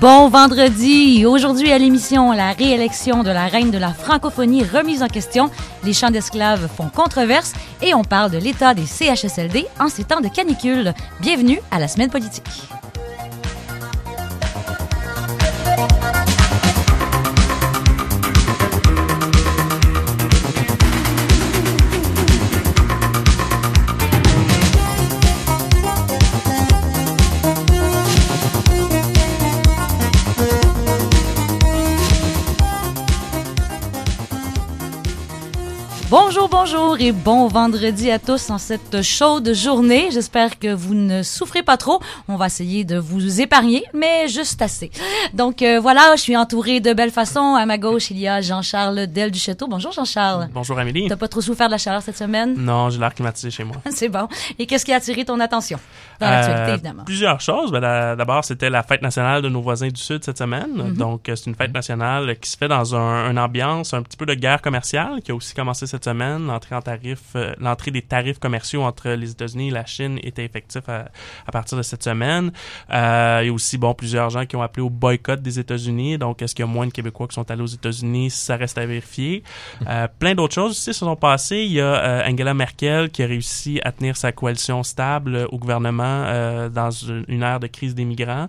Bon vendredi. Aujourd'hui à l'émission, la réélection de la reine de la francophonie remise en question. Les chants d'esclaves font controverse et on parle de l'état des CHSLD en ces temps de canicule. Bienvenue à la semaine politique. Bonjour, et bon vendredi à tous en cette chaude journée. J'espère que vous ne souffrez pas trop. On va essayer de vous épargner, mais juste assez. Donc euh, voilà, je suis entourée de belles façons. À ma gauche, il y a Jean-Charles Del du Château. Bonjour Jean-Charles. Bonjour Amélie. T'as pas trop souffert de la chaleur cette semaine? Non, j'ai l'air climatisé chez moi. C'est bon. Et qu'est-ce qui a attiré ton attention? Dans l'actualité, Euh, évidemment? Plusieurs choses. Ben, D'abord, c'était la fête nationale de nos voisins du Sud cette semaine. Mhm. Donc, euh, c'est une fête nationale qui se fait dans un, une ambiance un petit peu de guerre commerciale qui a aussi commencé cette semaine. L'entrée en euh, l'entrée des tarifs commerciaux entre les États-Unis et la Chine était effective à, partir de cette semaine. Euh, il y a aussi, bon, plusieurs gens qui ont appelé au boycott des États-Unis. Donc, est-ce qu'il y a moins de Québécois qui sont allés aux États-Unis? Ça reste à vérifier. Euh, plein d'autres choses aussi se sont passées. Il y a Angela Merkel qui a réussi à tenir sa coalition stable au gouvernement dans une, ère de crise des migrants.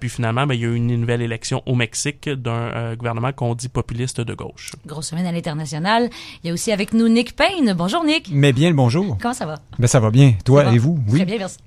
Puis finalement, ben, il y a eu une nouvelle élection au Mexique d'un gouvernement qu'on dit populiste de gauche. Grosse semaine à l'international. Il y a aussi avec nous Nick Payne. Bonjour Nick. Mais bien le bonjour. Comment ça va? Ben ça va bien. Toi va? et vous? Très Oui. bien, merci.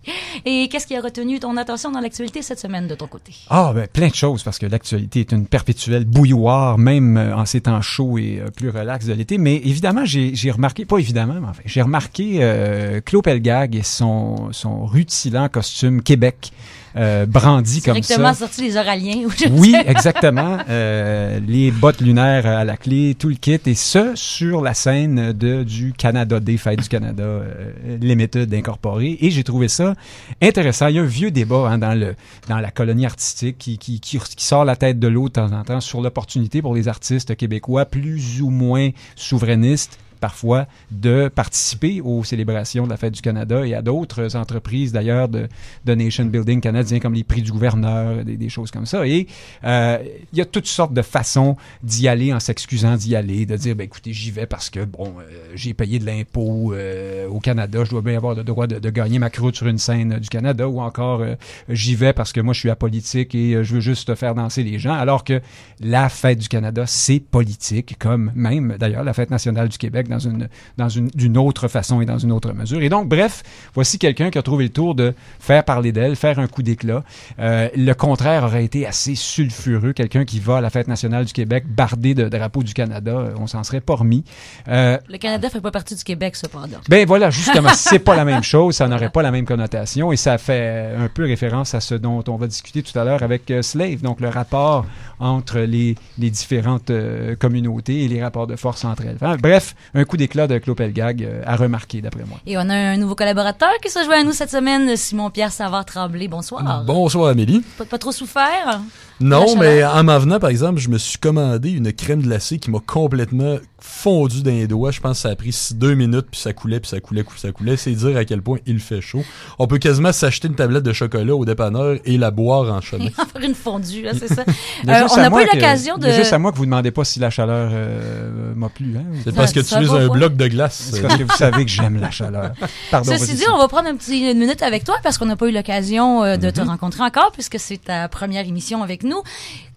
Et qu'est-ce qui a retenu ton attention dans l'actualité cette semaine de ton côté? Ah ben plein de choses parce que l'actualité est une perpétuelle bouilloire même euh, en ces temps chauds et euh, plus relax de l'été. Mais évidemment j'ai j'ai remarqué, pas évidemment, mais enfin j'ai remarqué euh, Claude Pelgag et son son rutilant costume Québec euh, brandi comme Directement ça. sorti les Oraliens. Oui, exactement. Euh, les bottes lunaires à la clé, tout le kit, et ce, sur la scène de, du Canada Day, Fête du Canada, euh, les méthodes incorporées. Et j'ai trouvé ça intéressant. Il y a un vieux débat hein, dans, le, dans la colonie artistique qui, qui, qui, qui sort la tête de l'eau de temps en temps sur l'opportunité pour les artistes québécois plus ou moins souverainistes parfois de participer aux célébrations de la Fête du Canada et à d'autres entreprises d'ailleurs de, de nation building canadien comme les prix du gouverneur, des, des choses comme ça. Et euh, il y a toutes sortes de façons d'y aller en s'excusant d'y aller, de dire ben écoutez j'y vais parce que bon euh, j'ai payé de l'impôt euh, au Canada, je dois bien avoir le droit de, de gagner ma croûte sur une scène du Canada ou encore euh, j'y vais parce que moi je suis apolitique et euh, je veux juste faire danser les gens alors que la Fête du Canada c'est politique comme même d'ailleurs la Fête nationale du Québec dans une dans une d'une autre façon et dans une autre mesure. Et donc bref, voici quelqu'un qui a trouvé le tour de faire parler d'elle, faire un coup d'éclat. Euh, le contraire aurait été assez sulfureux, quelqu'un qui va à la Fête nationale du Québec bardé de drapeau du Canada, euh, on s'en serait pas remis. Euh, Le Canada fait pas partie du Québec, cependant. ben voilà, justement, c'est pas la même chose, ça n'aurait pas la même connotation et ça fait un peu référence à ce dont on va discuter tout à l'heure avec euh, Slave, donc le rapport entre les, les différentes communautés et les rapports de force entre elles. Enfin, bref, un coup d'éclat de Claude Pelgag euh, à remarquer d'après moi. Et on a un nouveau collaborateur qui se joint à nous cette semaine, Simon-Pierre Savard-Tremblay. Bonsoir. Bonsoir Amélie. Pas, pas trop souffert? Non, mais en m'en venant, par exemple, je me suis commandé une crème glacée qui m'a complètement fondu dans les doigts. Je pense que ça a pris deux minutes, puis ça coulait, puis ça coulait, puis ça coulait. C'est dire à quel point il fait chaud. On peut quasiment s'acheter une tablette de chocolat au dépanneur et la boire en chemin. Et en faire une fondue, c'est ça. Euh, juste on à n'a moi pas eu que- l'occasion y a juste à de... moi que vous demandez pas si la chaleur euh, m'a plu. Hein? C'est parce que tu es un bloc de glace. C'est parce que vous savez que j'aime la chaleur. Pardon. Ceci dit, on va prendre un petit, une minute avec toi parce qu'on n'a pas eu l'occasion euh, de te rencontrer encore puisque c'est ta première émission avec nous.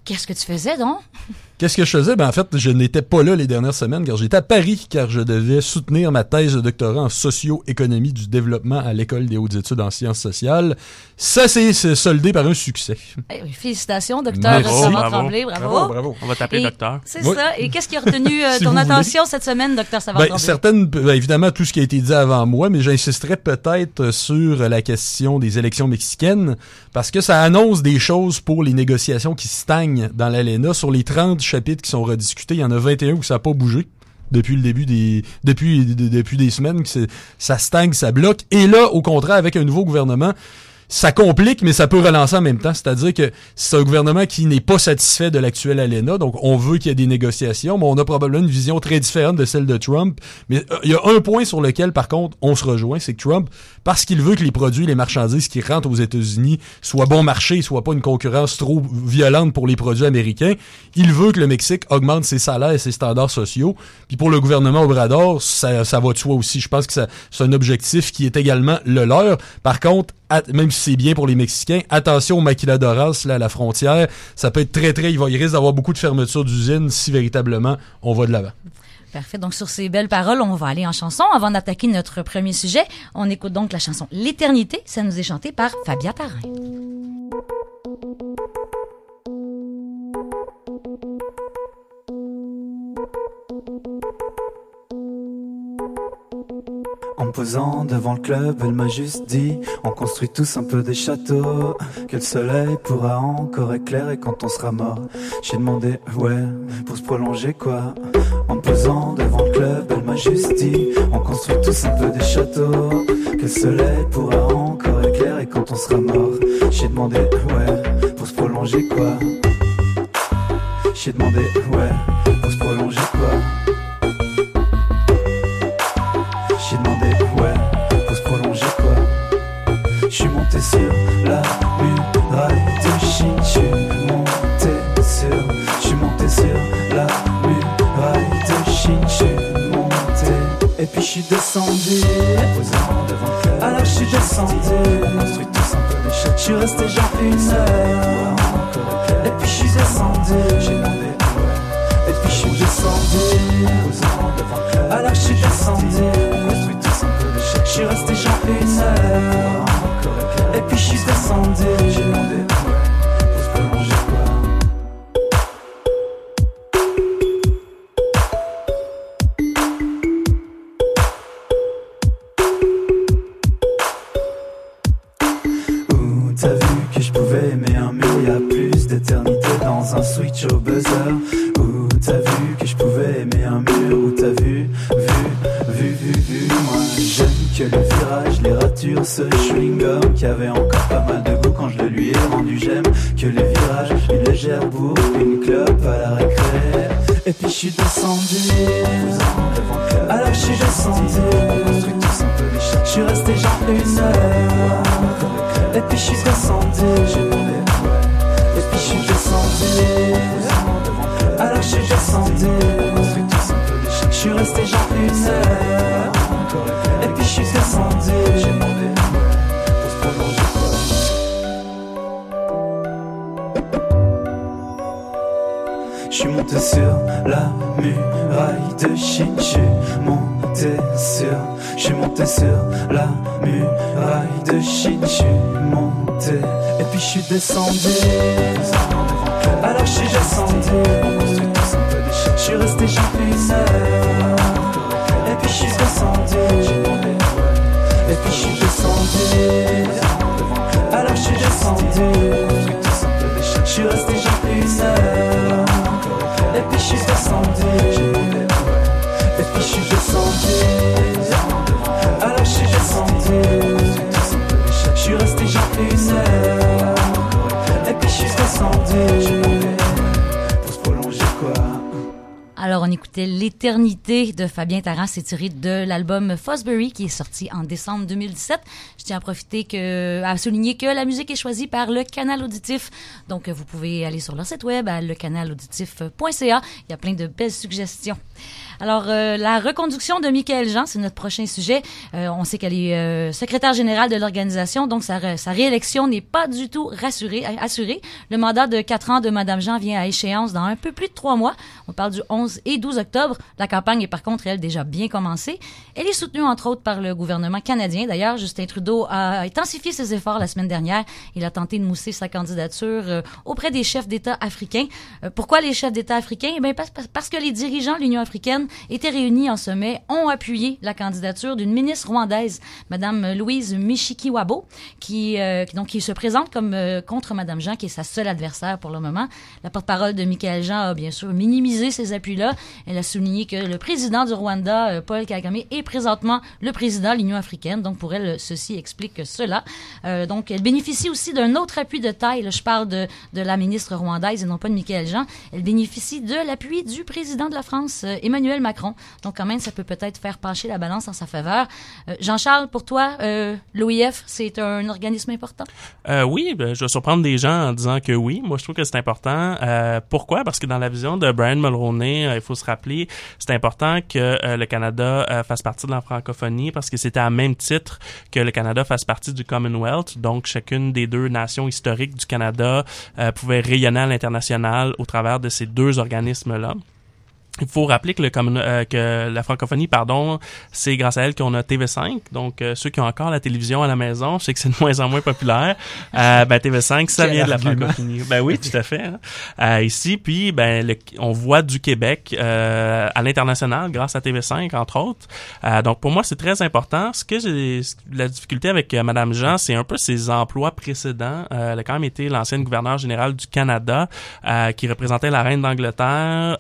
Qu'est-ce que tu faisais donc? Qu'est-ce que je faisais? Ben, en fait, je n'étais pas là les dernières semaines car j'étais à Paris car je devais soutenir ma thèse de doctorat en socio-économie du développement à l'École des hautes études en sciences sociales. Ça s'est soldé par un succès. Eh oui, félicitations, docteur Merci. Savant Bravo. Tremblay. Bravo. Bravo, bravo. On va t'appeler docteur. C'est Oui. ça. Et qu'est-ce qui a retenu euh, Si ton vous voulez. attention cette semaine, docteur Savant Ben, Tremblay? certaines, ben, évidemment, tout ce qui a été dit avant moi, mais j'insisterai peut-être sur la question des élections mexicaines, parce que ça annonce des choses pour les négociations qui stagnent dans l'ALENA. Sur les 30 chapitres qui sont rediscutés, il y en a 21 où ça n'a pas bougé depuis le début des depuis de- depuis des semaines que ça stagne, ça bloque. Et là au contraire avec un nouveau gouvernement ça complique, mais ça peut relancer en même temps. C'est-à-dire que c'est un gouvernement qui n'est pas satisfait de l'actuel ALENA, donc on veut qu'il y ait des négociations, mais on a probablement une vision très différente de celle de Trump. Mais euh, il y a un point sur lequel, par contre, on se rejoint, c'est que Trump, parce qu'il veut que les produits, les marchandises qui rentrent aux États-Unis soient bon marché, soient pas une concurrence trop violente pour les produits américains, il veut que le Mexique augmente ses salaires et ses standards sociaux. Puis pour le gouvernement Obrador, ça, ça va de soi aussi. Je pense que c'est un objectif qui est également le leur. Par contre, même si c'est bien pour les Mexicains, attention aux maquiladoras là, à la frontière. Ça peut être très, très... Il, va, il risque d'avoir beaucoup de fermetures d'usines si véritablement on va de l'avant. Parfait. Donc, sur ces belles paroles, on va aller en chanson. Avant d'attaquer notre premier sujet, on écoute donc la chanson L'éternité. Ça nous est chanté par Fabien Tarin. Posant devant le club, elle m'a juste dit On construit tous un peu des châteaux Que le soleil pourra encore éclairer quand on sera mort. J'ai demandé, ouais, pour se prolonger quoi? En posant devant le club, elle m'a juste dit On construit tous un peu des châteaux Que le soleil pourra encore éclairer quand on sera mort. J'ai demandé, ouais, pour se prolonger quoi? J'ai demandé, ouais, pour se prolonger quoi? Sur la muraille de Chine, je suis monté sur, je suis monté sur la muraille de Chine, je monté. Et puis je suis descendu. Alors je suis descendu, on construit tous un peu. Je suis resté genre une heure, et puis je suis descendu. Et puis je suis descendu. Alors je suis descendu, on construit tous un peu des. Je suis resté genre une heure, se prolonger quoi. Ouh, t'as vu que je pouvais aimer un mur, y a plus d'éternité dans un switch au buzzer? Ouh, t'as vu que je pouvais aimer un mur, où t'as vu, vu, vu, vu, vu? Moi j'aime que le virage, les ratures, ce chewing-gum qui avait encore pas lui ai rendu. J'aime que les virages, une légère bourre, une clope à la récré. Et puis je suis descendu, alors je suis descendu. Je suis resté genre une heure. Et puis je suis descendu. Je suis monté sur, je suis monté sur la muraille de Chine. Je suis monté et puis je suis descendu. C'était l'éternité de Fabien Tarrant. C'est tiré de l'album Fosbury qui est sorti en décembre 2017. Je tiens à profiter que, à souligner que la musique est choisie par le canal auditif. Donc, vous pouvez aller sur leur site web lecanalauditif.ca. Il y a plein de belles suggestions. Alors, euh, la reconduction de Michael Jean, c'est notre prochain sujet. Euh, on sait qu'elle est euh, secrétaire générale de l'organisation, donc sa, sa réélection n'est pas du tout rassurée, assurée. Le mandat de quatre ans de Madame Jean vient à échéance dans un peu plus de trois mois. On parle du 11 et 12 octobre. La campagne est par contre, elle, déjà bien commencée. Elle est soutenue, entre autres, par le gouvernement canadien. D'ailleurs, Justin Trudeau a intensifié ses efforts la semaine dernière. Il a tenté de mousser sa candidature auprès des chefs d'État africains. pourquoi les chefs d'État africains? Eh bien, parce, parce que les dirigeants de l'Union africaine étaient réunis en sommet, ont appuyé la candidature d'une ministre rwandaise, Madame Louise Mishikiwabo, qui, euh, donc, qui se présente comme euh, contre Madame Jean, qui est sa seule adversaire pour le moment. La porte-parole de Michael Jean a bien sûr minimisé ces appuis-là. Elle a souligné que le président du Rwanda, euh, Paul Kagame, est présentement le président de l'Union africaine. Donc, pour elle, ceci explique cela. donc, elle bénéficie aussi d'un autre appui de taille. je parle de, de la ministre rwandaise et non pas de Michael Jean. Elle bénéficie de l'appui du président de la France, Emmanuel Macron. Donc, quand même, ça peut peut-être faire pencher la balance en sa faveur. Euh, Jean-Charles, pour toi, euh, l'OIF, c'est un organisme important? Euh, oui, ben, je vais surprendre des gens en disant que oui. Moi, je trouve que c'est important. Euh, pourquoi? Parce que dans la vision de Brian Mulroney, il faut se rappeler, c'est important que le Canada fasse partie de la francophonie parce que c'était à même titre que le Canada fasse partie du Commonwealth. Donc, chacune des deux nations historiques du Canada pouvait rayonner à l'international au travers de ces deux organismes-là. Il faut rappeler que, le, euh, que la francophonie, pardon, c'est grâce à elle qu'on a TV5. Donc, euh, ceux qui ont encore la télévision à la maison, je sais que c'est de moins en moins populaire. Euh, ben, TV5, ça vient de la francophonie. Ben oui, tout à fait. Hein. Euh, ici, puis, ben, on voit du Québec à l'international grâce à TV5, entre autres. donc, pour moi, c'est très important. Ce que j'ai, la difficulté avec Madame Jean, c'est un peu ses emplois précédents. elle a quand même été l'ancienne gouverneure générale du Canada, qui représentait la reine d'Angleterre.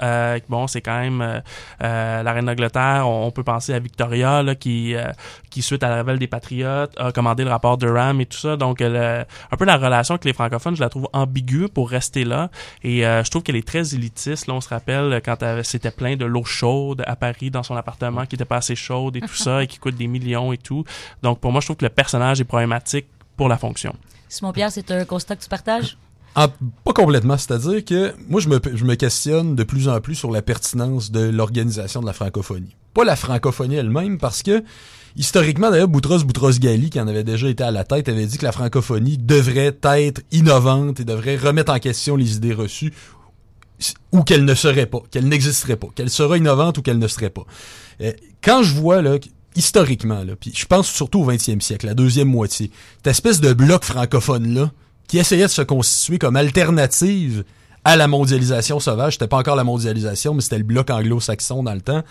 bon, c'est quand même euh, euh, la reine d'Angleterre. On, peut penser à Victoria là, qui euh, qui suite à la révolte des patriotes a commandé le rapport de Ram et tout ça. Donc un peu la relation avec les francophones, je la trouve ambiguë pour rester là. Et je trouve qu'elle est très élitiste. Là, on se rappelle quand c'était plein de l'eau chaude à Paris dans son appartement qui était pas assez chaude et tout ça et qui coûte des millions et tout. Donc pour moi, je trouve que le personnage est problématique pour la fonction. Simon Pierre, c'est un constat que tu partages? Pas complètement. C'est-à-dire que moi, je me, je me questionne de plus en plus sur la pertinence de l'organisation de la francophonie. Pas la francophonie elle-même, parce que historiquement, d'ailleurs, Boutros Boutros-Ghali, qui en avait déjà été à la tête, avait dit que la francophonie devrait être innovante et devrait remettre en question les idées reçues ou qu'elle ne serait pas, qu'elle n'existerait pas, qu'elle sera innovante ou qu'elle ne serait pas. Euh, quand je vois là historiquement là, puis je pense surtout au 20e siècle, la deuxième moitié, cette espèce de bloc francophone là qui essayait de se constituer comme alternative à la mondialisation sauvage. C'était pas encore la mondialisation, mais c'était le bloc anglo-saxon dans le temps.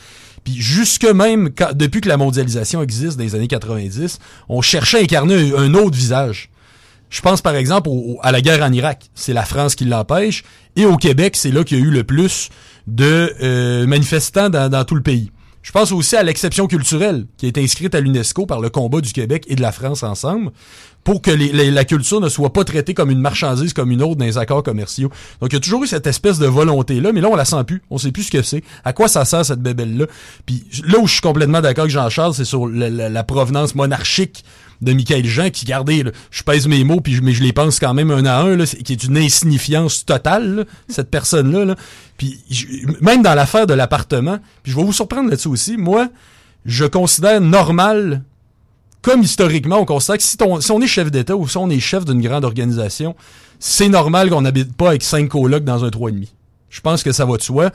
Puis jusque même, depuis que la mondialisation existe dans les années 90, on cherchait à incarner un, autre visage. Je pense par exemple à la guerre en Irak. C'est la France qui l'empêche. Et au Québec, c'est là qu'il y a eu le plus de euh, manifestants dans, dans tout le pays. Je pense aussi à l'exception culturelle qui été inscrite à l'UNESCO par le combat du Québec et de la France ensemble pour que la culture ne soit pas traitée comme une marchandise comme une autre dans les accords commerciaux. Donc il y a toujours eu cette espèce de volonté là, mais là on la sent plus, on sait plus ce que c'est, à quoi ça sert cette bébelle là. Puis là où je suis complètement d'accord avec Jean-Charles, c'est sur la, provenance monarchique de Michael Jean qui gardait je pèse mes mots puis mais je les pense quand même un à un là, qui est une insignifiance totale cette personne là, puis même dans l'affaire de l'appartement puis je vais vous surprendre là-dessus aussi moi je considère normal comme historiquement, on constate que si, on est chef d'État ou si on est chef d'une grande organisation, c'est normal qu'on n'habite pas avec cinq colocs dans un 3,5. Je pense que ça va de soi.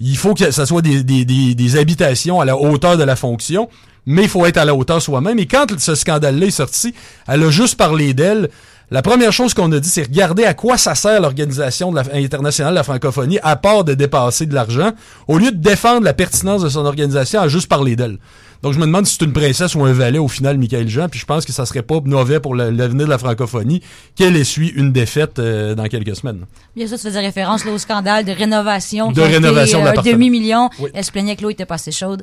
Il faut que ça soit des, habitations à la hauteur de la fonction, mais il faut être à la hauteur soi-même. Et quand ce scandale-là est sorti, elle a juste parlé d'elle. La première chose qu'on a dit, c'est regarder à quoi ça sert l'Organisation internationale de la francophonie, à part de dépasser de l'argent, au lieu de défendre la pertinence de son organisation, à juste parler d'elle. Donc je me demande si c'est une princesse ou un valet au final, Michael Jean, puis je pense que ça serait pas mauvais pour la- l'avenir de la francophonie qu'elle essuie une défaite euh, dans quelques semaines. Bien sûr, tu faisais référence là, au scandale de rénovation. De rénovation euh, un d'appartements. demi-million. Oui. Elle se plaignait que l'eau était pas assez chaude.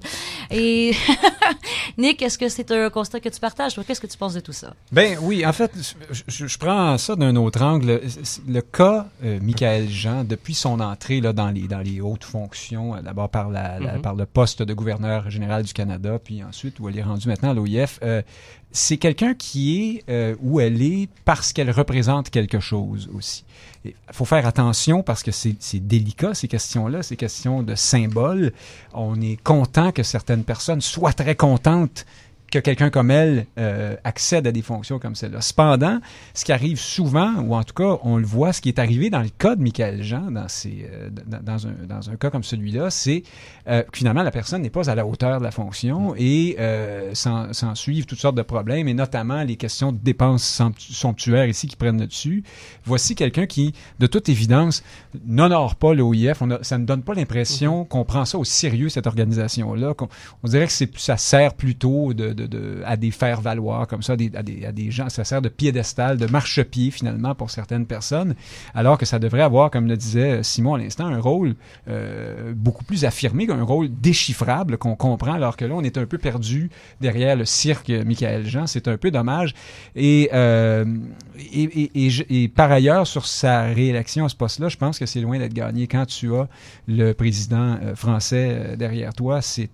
Et Nick, est-ce que c'est un constat que tu partages? Toi, Qu'est-ce que tu penses de tout ça? Ben oui, en fait, je, je- prends ça d'un autre angle. Le cas euh, Michael Jean, depuis son entrée là, dans, les, dans les hautes fonctions, euh, d'abord par, la, la- Mhm. par le poste de gouverneur général du Canada, puis ensuite où elle est rendue maintenant à l'OIF, euh, c'est quelqu'un qui est euh, où elle est parce qu'elle représente quelque chose aussi. Il faut faire attention parce que c'est délicat ces questions-là, ces questions de symboles. On est content que certaines personnes soient très contentes que quelqu'un comme elle euh, accède à des fonctions comme celle-là. Cependant, ce qui arrive souvent, ou en tout cas, on le voit, ce qui est arrivé dans le cas de Michael Jean, dans, euh, dans, dans un, dans un cas comme celui-là, c'est euh, que finalement, la personne n'est pas à la hauteur de la fonction et euh, s'en suivent toutes sortes de problèmes, et notamment les questions de dépenses somptu- somptuaires ici qui prennent le dessus. Voici quelqu'un qui, de toute évidence, n'honore pas l'OIF. Ça ne donne pas l'impression qu'on prend ça au sérieux, cette organisation-là. on dirait que ça sert plutôt de, à des faire valoir comme ça, à des, gens. Ça sert de piédestal, de marchepied finalement pour certaines personnes, alors que ça devrait avoir, comme le disait Simon à l'instant, un rôle euh, beaucoup plus affirmé, un rôle déchiffrable qu'on comprend, alors que là on est un peu perdu derrière le cirque Michael Jean. C'est un peu dommage. Et, euh, et, par ailleurs, sur sa réélection à ce poste-là, je pense que c'est loin d'être gagné. Quand tu as le président euh, français derrière toi, c'est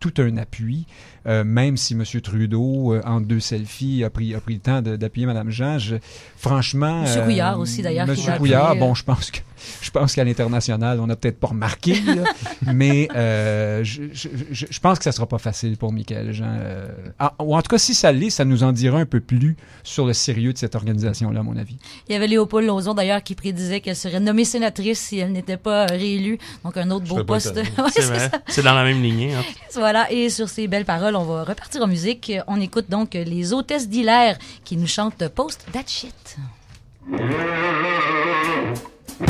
tout un appui. Euh, même si M. Trudeau, euh, entre deux selfies, a pris, a pris le temps d'appuyer Mme Jean, je- franchement... Monsieur Couillard aussi, d'ailleurs, l'a Couillard, appuyé, euh. bon, je pense que je pense qu'à l'international, on n'a peut-être pas remarqué, là, mais euh, je, je, je- je pense que ça sera pas facile pour Michael Jean. euh, ah, ou en tout cas, si ça l'est, ça nous en dira un peu plus sur le sérieux de cette organisation-là, à mon avis. Il y avait Léopold Lozon, d'ailleurs, qui prédisait qu'elle serait nommée sénatrice si elle n'était pas euh, réélue. Donc, un autre Je beau poste. Ouais. C'est dans la même lignée. hein. Voilà, et sur ces belles paroles, on va repartir en musique. On écoute donc les hôtesses d'Hilaire qui nous chantent Post That Shit. Sors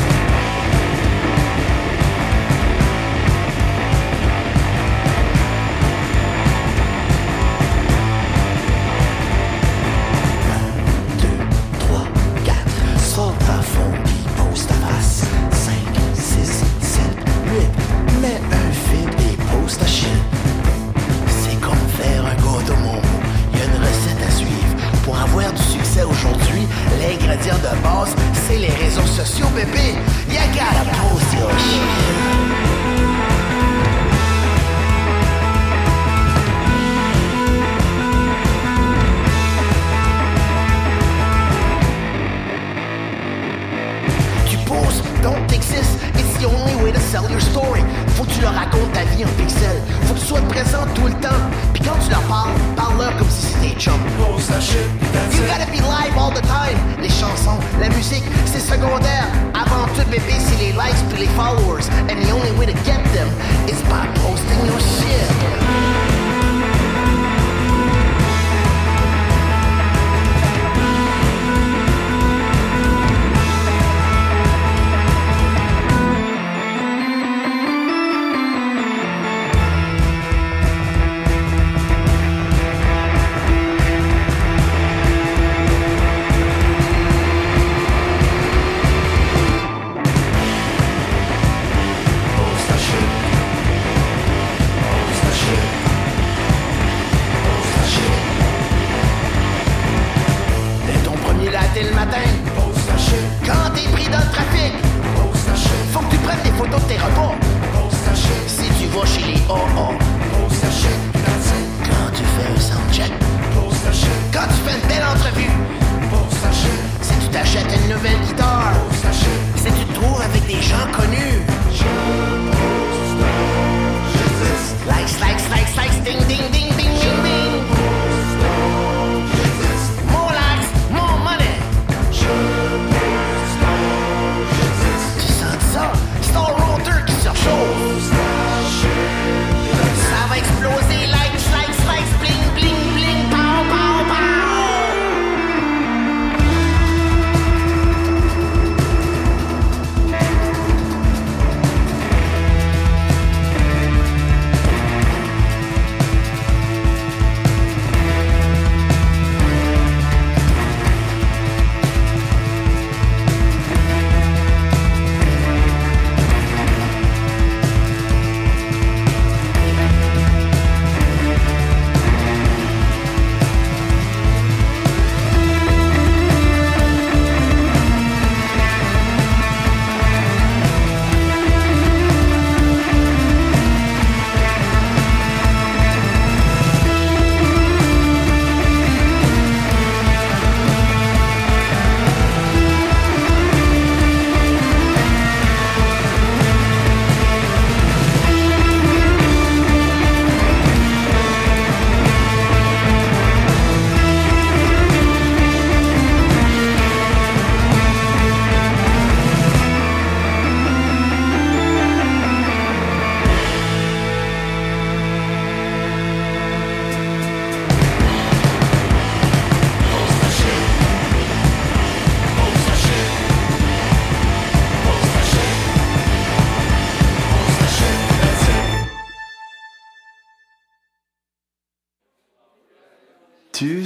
ta fond pis pose ta face 5, 6, 7, 8 Mets un fil et pose ta shit C'est comme faire un gâteau mon mot Y'a une recette à suivre Pour avoir du aujourd'hui L'ingrédient de base C'est les réseaux sociaux bébé Y'a qu'à la post your shit donc t'existes, it's the only way to sell your story. Faut que tu leur racontes ta vie en pixels. Faut que tu sois présent tout le temps. Puis quand tu leur parles, parle-leur comme si c'était chum. chanson. La musique, c'est secondaire. Avant tout, bébé, c'est les likes puis les followers. And the only way to get them is by posting your shit.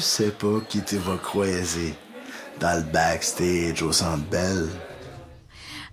Sais pas qui tu vas croiser dans le backstage au Centre Bell.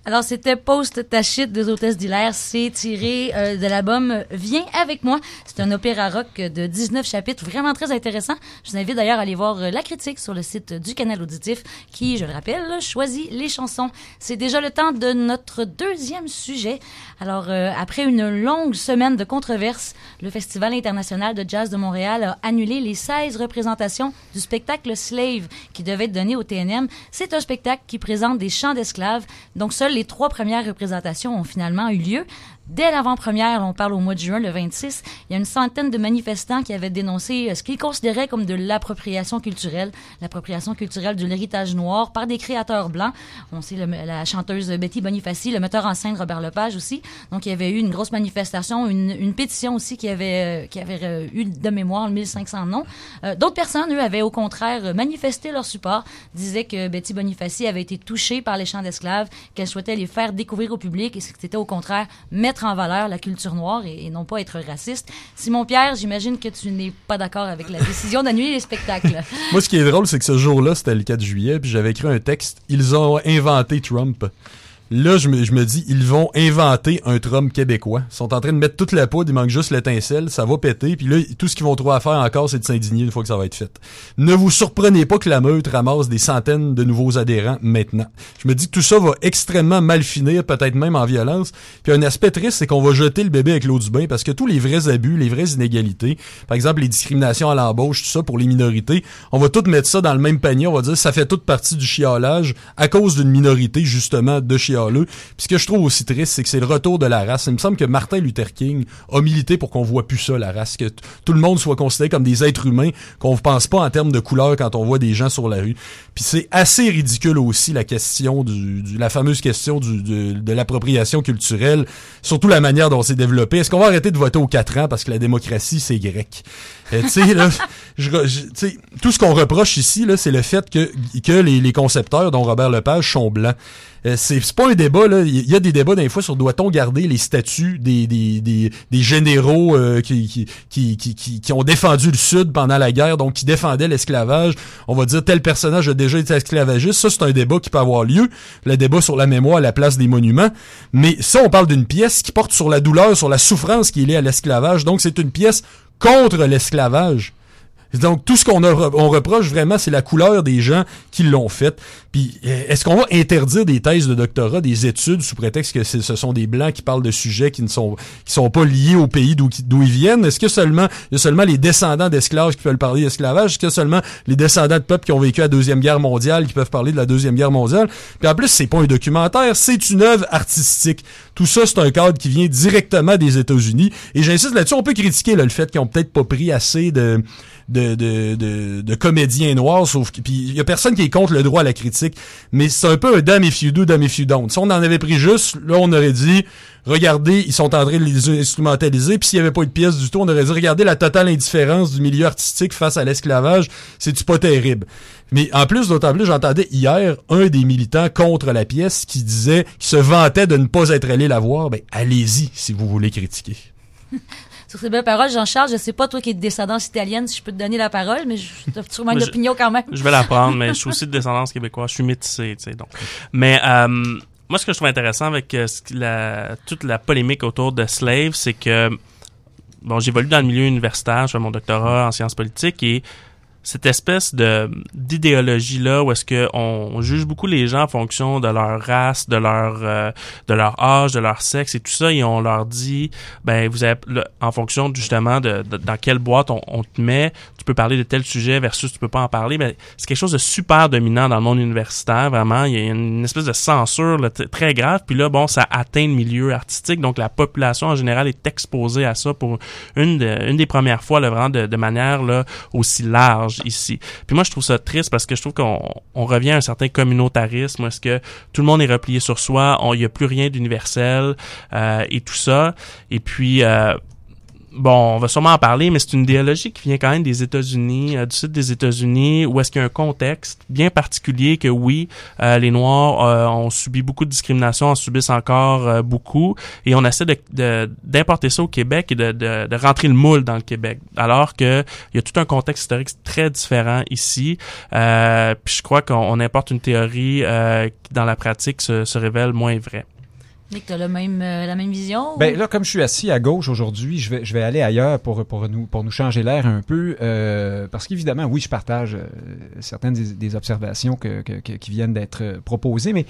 Alors, c'était Post ta shit des hôtesses d'Hilaire. C'est tiré euh, de l'album Viens avec moi. C'est un opéra rock de 19 chapitres, vraiment très intéressant. Je vous invite d'ailleurs à aller voir euh, la critique sur le site du canal auditif qui, je le rappelle, choisit les chansons. C'est déjà le temps de notre deuxième sujet. Alors, euh, après une longue semaine de controverses, le Festival international de jazz de Montréal a annulé les 16 représentations du spectacle Slave qui devait être donné au TNM. C'est un spectacle qui présente des chants d'esclaves. Donc, seuls les trois premières représentations ont finalement eu lieu. Dès l'avant-première, on parle au mois de juin, le 26, il y a une centaine de manifestants qui avaient dénoncé euh, ce qu'ils considéraient comme de l'appropriation culturelle, l'appropriation culturelle de l'héritage noir par des créateurs blancs. On sait la chanteuse Betty Bonifaci, le metteur en scène Robert Lepage aussi. Donc il y avait eu une grosse manifestation, une, une pétition aussi qui avait, euh, qui avait euh, eu de mémoire 1500 noms. D'autres personnes, eux, avaient au contraire manifesté leur support, disaient que Betty Bonifaci avait été touchée par les chants d'esclaves, qu'elle souhaitait les faire découvrir au public et que c'était au contraire mettre en valeur la culture noire et, et non pas être raciste. Simon Pierre, j'imagine que tu n'es pas d'accord avec la décision d'annuler les spectacles. Moi, ce qui est drôle, c'est que ce jour-là, c'était le 4 juillet, puis j'avais écrit un texte. Ils ont inventé Trump. Là, je me, je me dis, ils vont inventer un Trump québécois. Ils sont en train de mettre toute la poudre, il manque juste l'étincelle, ça va péter, puis là, tout ce qu'ils vont trouver à faire encore, c'est de s'indigner une fois que ça va être fait. Ne vous surprenez pas que la meute ramasse des centaines de nouveaux adhérents maintenant. Je me dis que tout ça va extrêmement mal finir, peut-être même en violence. Puis un aspect triste, c'est qu'on va jeter le bébé avec l'eau du bain, parce que tous les vrais abus, les vraies inégalités, par exemple les discriminations à l'embauche, tout ça pour les minorités, on va tout mettre ça dans le même panier, on va dire ça fait toute partie du chiolage à cause d'une minorité justement de chialeux. Ce que je trouve aussi triste, c'est que c'est le retour de la race. Il me semble que Martin Luther King a milité pour qu'on voit plus ça, la race, que tout le monde soit considéré comme des êtres humains, qu'on ne pense pas en termes de couleur quand on voit des gens sur la rue. Puis c'est assez ridicule aussi la question du, du- la fameuse question du, du- de l'appropriation culturelle, surtout la manière dont c'est développé. Est-ce qu'on va arrêter de voter aux quatre ans parce que la démocratie c'est grec? Euh, tout ce qu'on reproche ici c'est le fait que que les, concepteurs, dont Robert Lepage, sont blancs. Euh, c'est pas un débat là. Il y a des débats des fois sur doit-on garder les statuts des généraux euh, qui ont défendu le Sud pendant la guerre, donc qui défendaient l'esclavage. On va dire tel personnage a déjà été esclavagiste. Ça c'est un débat qui peut avoir lieu. Le débat sur la mémoire à la place des monuments. Mais ça on parle d'une pièce qui porte sur la douleur, sur la souffrance qui est liée à l'esclavage. Donc c'est une pièce contre l'esclavage. Donc tout ce qu'on on reproche vraiment, c'est la couleur des gens qui l'ont fait. Puis euh, est-ce qu'on va interdire des thèses de doctorat, des études sous prétexte que ce sont des blancs qui parlent de sujets qui ne sont qui sont pas liés au pays d'où ils viennent? Est-ce que seulement il y a seulement les descendants d'esclaves qui peuvent parler d'esclavage? Est-ce que seulement les descendants de peuples qui ont vécu la deuxième guerre mondiale qui peuvent parler de la deuxième guerre mondiale? Puis en plus, c'est pas un documentaire, c'est une œuvre artistique. Tout ça, c'est un cadre qui vient directement des États-Unis. Et j'insiste là-dessus, on peut critiquer là, le fait qu'ils ont peut-être pas pris assez de de, de, de, de comédiens noirs, sauf que puis y a personne qui est contre le droit à la critique, mais c'est un peu un damn if you do, damn if you don't. Si on en avait pris juste, là on aurait dit regardez, ils sont en train de les instrumentaliser, puis s'il y avait pas eu de pièce du tout, on aurait dit regardez la totale indifférence du milieu artistique face à l'esclavage, c'est pas terrible? Mais en plus, d'autant plus, j'entendais hier un des militants contre la pièce qui disait, qui se vantait de ne pas être allé la voir. Ben, allez-y si vous voulez critiquer. Sur ces belles paroles, Jean-Charles, je sais pas, toi qui es de descendance italienne, si je peux te donner la parole, mais je as sûrement une opinion quand même. Je vais la prendre, mais je suis aussi de descendance québécoise. Je suis métissé, tu sais, donc. Mais euh, moi, ce que je trouve intéressant avec euh, la, toute la polémique autour de Slave, c'est que bon, j'évolue dans le milieu universitaire, je fais mon doctorat en sciences politiques et cette espèce de d'idéologie là où est-ce que on, juge beaucoup les gens en fonction de leur race, de leur euh, de leur âge, de leur sexe et tout ça et on leur dit ben vous avez en fonction justement de, de- dans quelle boîte on, on te met, tu peux parler de tel sujet versus tu peux pas en parler, ben c'est quelque chose de super dominant dans le monde universitaire vraiment, il y a une espèce de censure là, très grave puis là bon ça atteint le milieu artistique donc la population en général est exposée à ça pour une une des premières fois là, vraiment de, de manière là aussi large ici. Puis moi je trouve ça triste parce que je trouve qu'on on revient à un certain communautarisme, est-ce que tout le monde est replié sur soi, il y a plus rien d'universel euh, et tout ça. Et puis euh, bon, on va sûrement en parler, mais c'est une idéologie qui vient quand même des États-Unis, euh, du sud des États-Unis, où est-ce qu'il y a un contexte bien particulier que oui, euh, les Noirs euh, ont subi beaucoup de discrimination, en subissent encore euh, beaucoup, et on essaie de- de- d'importer ça au Québec et de, de, rentrer le moule dans le Québec, alors que il y a tout un contexte historique très différent ici. Puis je crois qu'on on importe une théorie qui, dans la pratique, se, se révèle moins vraie. Nick, euh, la même vision? Ben là, comme je suis assis à gauche aujourd'hui, je vais, je vais aller ailleurs pour, pour, nous, pour nous changer l'air un peu. euh, parce qu'évidemment, oui, je partage euh, certaines des, observations qui viennent d'être proposées, mais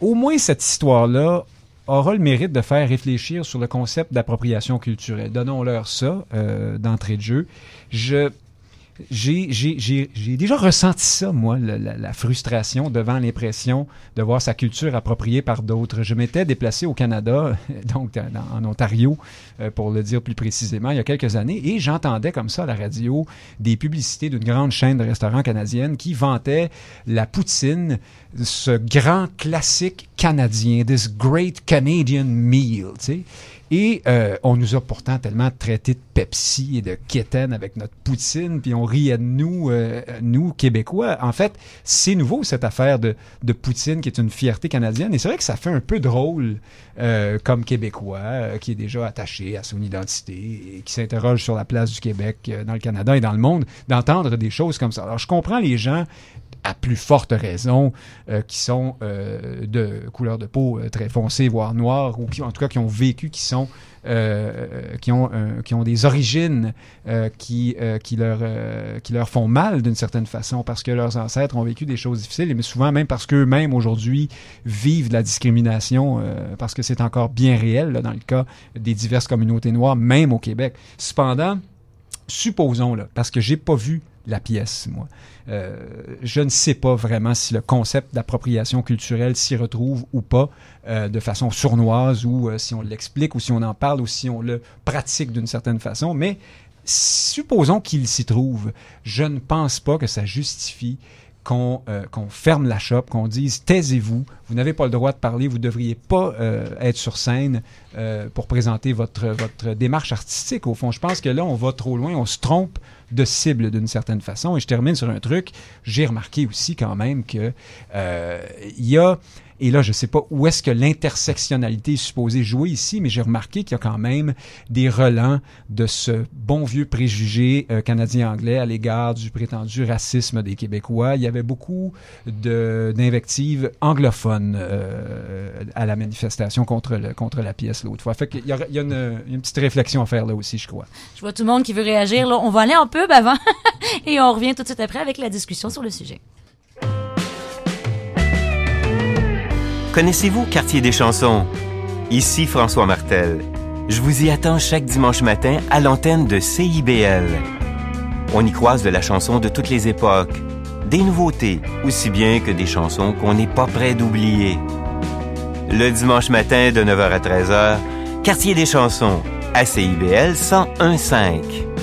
au moins cette histoire-là aura le mérite de faire réfléchir sur le concept d'appropriation culturelle. Donnons-leur ça d'entrée de jeu. Je j'ai déjà ressenti ça, moi, la, frustration devant l'impression de voir sa culture appropriée par d'autres. Je m'étais déplacé au Canada, donc en Ontario, euh, pour le dire plus précisément, il y a quelques années, et j'entendais comme ça à la radio des publicités d'une grande chaîne de restaurants canadienne qui vantait la poutine, ce grand classique canadien, this great Canadian meal, tu sais. Et euh, on nous a pourtant tellement traité de Pepsi et de Keten avec notre poutine, puis on riait de nous, euh, nous Québécois. En fait, c'est nouveau cette affaire de, poutine qui est une fierté canadienne. Et c'est vrai que ça fait un peu drôle euh, comme Québécois qui est déjà attaché à son identité et qui s'interroge sur la place du Québec dans le Canada et dans le monde, d'entendre des choses comme ça. Alors je comprends les gens à plus forte raison, euh, qui sont euh, de couleur de peau euh, très foncée, voire noire, ou qui, en tout cas qui ont vécu, qui sont euh, qui ont euh, qui ont des origines euh, qui euh, qui leur euh, qui leur font mal d'une certaine façon parce que leurs ancêtres ont vécu des choses difficiles mais souvent même parce qu'eux-mêmes aujourd'hui vivent de la discrimination euh, parce que c'est encore bien réel là, dans le cas des diverses communautés noires même au Québec. Cependant, supposons là parce que j'ai pas vu la pièce moi. Euh, je ne sais pas vraiment si le concept d'appropriation culturelle s'y retrouve ou pas euh, de façon sournoise ou euh, si on l'explique ou si on en parle ou si on le pratique d'une certaine façon, mais supposons qu'il s'y trouve. Je ne pense pas que ça justifie qu'on ferme la shop, qu'on dise taisez-vous, vous n'avez pas le droit de parler, vous ne devriez pas être sur scène pour présenter votre, votre démarche artistique. Au fond, je pense que là, on va trop loin, on se trompe de cible d'une certaine façon. Et je termine sur un truc. J'ai remarqué aussi quand même que euh, il y a et là, je sais pas où est-ce que l'intersectionnalité est supposée jouer ici, mais j'ai remarqué qu'il y a quand même des relents de ce bon vieux préjugé euh, canadien-anglais à l'égard du prétendu racisme des Québécois. Il y avait beaucoup d'invectives anglophones euh, à la manifestation contre, contre la pièce l'autre fois. Fait il y a une, une petite réflexion à faire là aussi, je crois. Je vois tout le monde qui veut réagir. Là. On va aller en pub avant et on revient tout de suite après avec la discussion sur le sujet. Connaissez-vous Quartier des chansons? Ici François Martel. Je vous y attends chaque dimanche matin à l'antenne de CIBL. On y croise de la chanson de toutes les époques, des nouveautés, aussi bien que des chansons qu'on n'est pas prêt d'oublier. Le dimanche matin de 9h à 13h, Quartier des chansons à CIBL 101.5.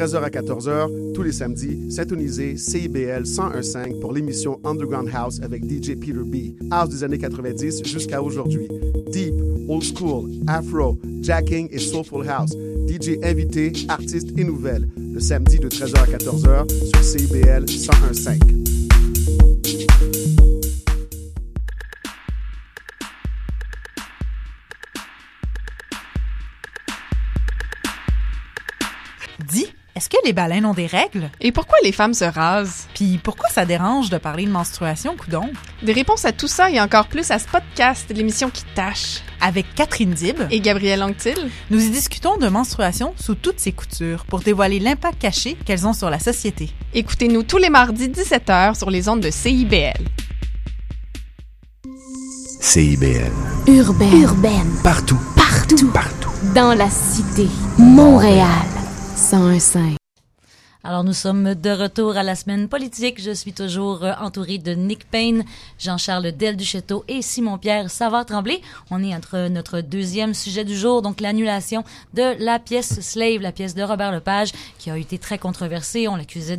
13h à 14h, tous les samedis, syntonisez CIBL 101.5 pour l'émission Underground House avec DJ Peter B. House des années 90 jusqu'à aujourd'hui. Deep, old school, afro, jacking et soulful house. DJ invité, artistes et nouvelles. Le samedi de 13h à 14h sur CIBL 101.5. que les baleines ont des règles? Et pourquoi les femmes se rasent? Puis pourquoi ça dérange de parler de menstruation, coudon? Des réponses à tout ça et encore plus à ce podcast, l'émission qui tâche. Avec Catherine Dib, Et Gabrielle Anctil, nous y discutons de menstruation sous toutes ses coutures pour dévoiler l'impact caché qu'elles ont sur la société. écoutez-nous tous les mardis 17h sur les ondes de CIBL. CIBL. Urbaine. Urbaine. Partout. Partout. Partout. Dans la cité. Montréal. 101.5. Alors nous sommes de retour à la semaine politique. Je suis toujours euh, entouré de Nick Payne, Jean-Charles Del et Simon-Pierre Savard-Tremblay. On est entre notre deuxième sujet du jour, donc l'annulation de la pièce Slave, la pièce de Robert Lepage, qui a été très controversée. On l'accusait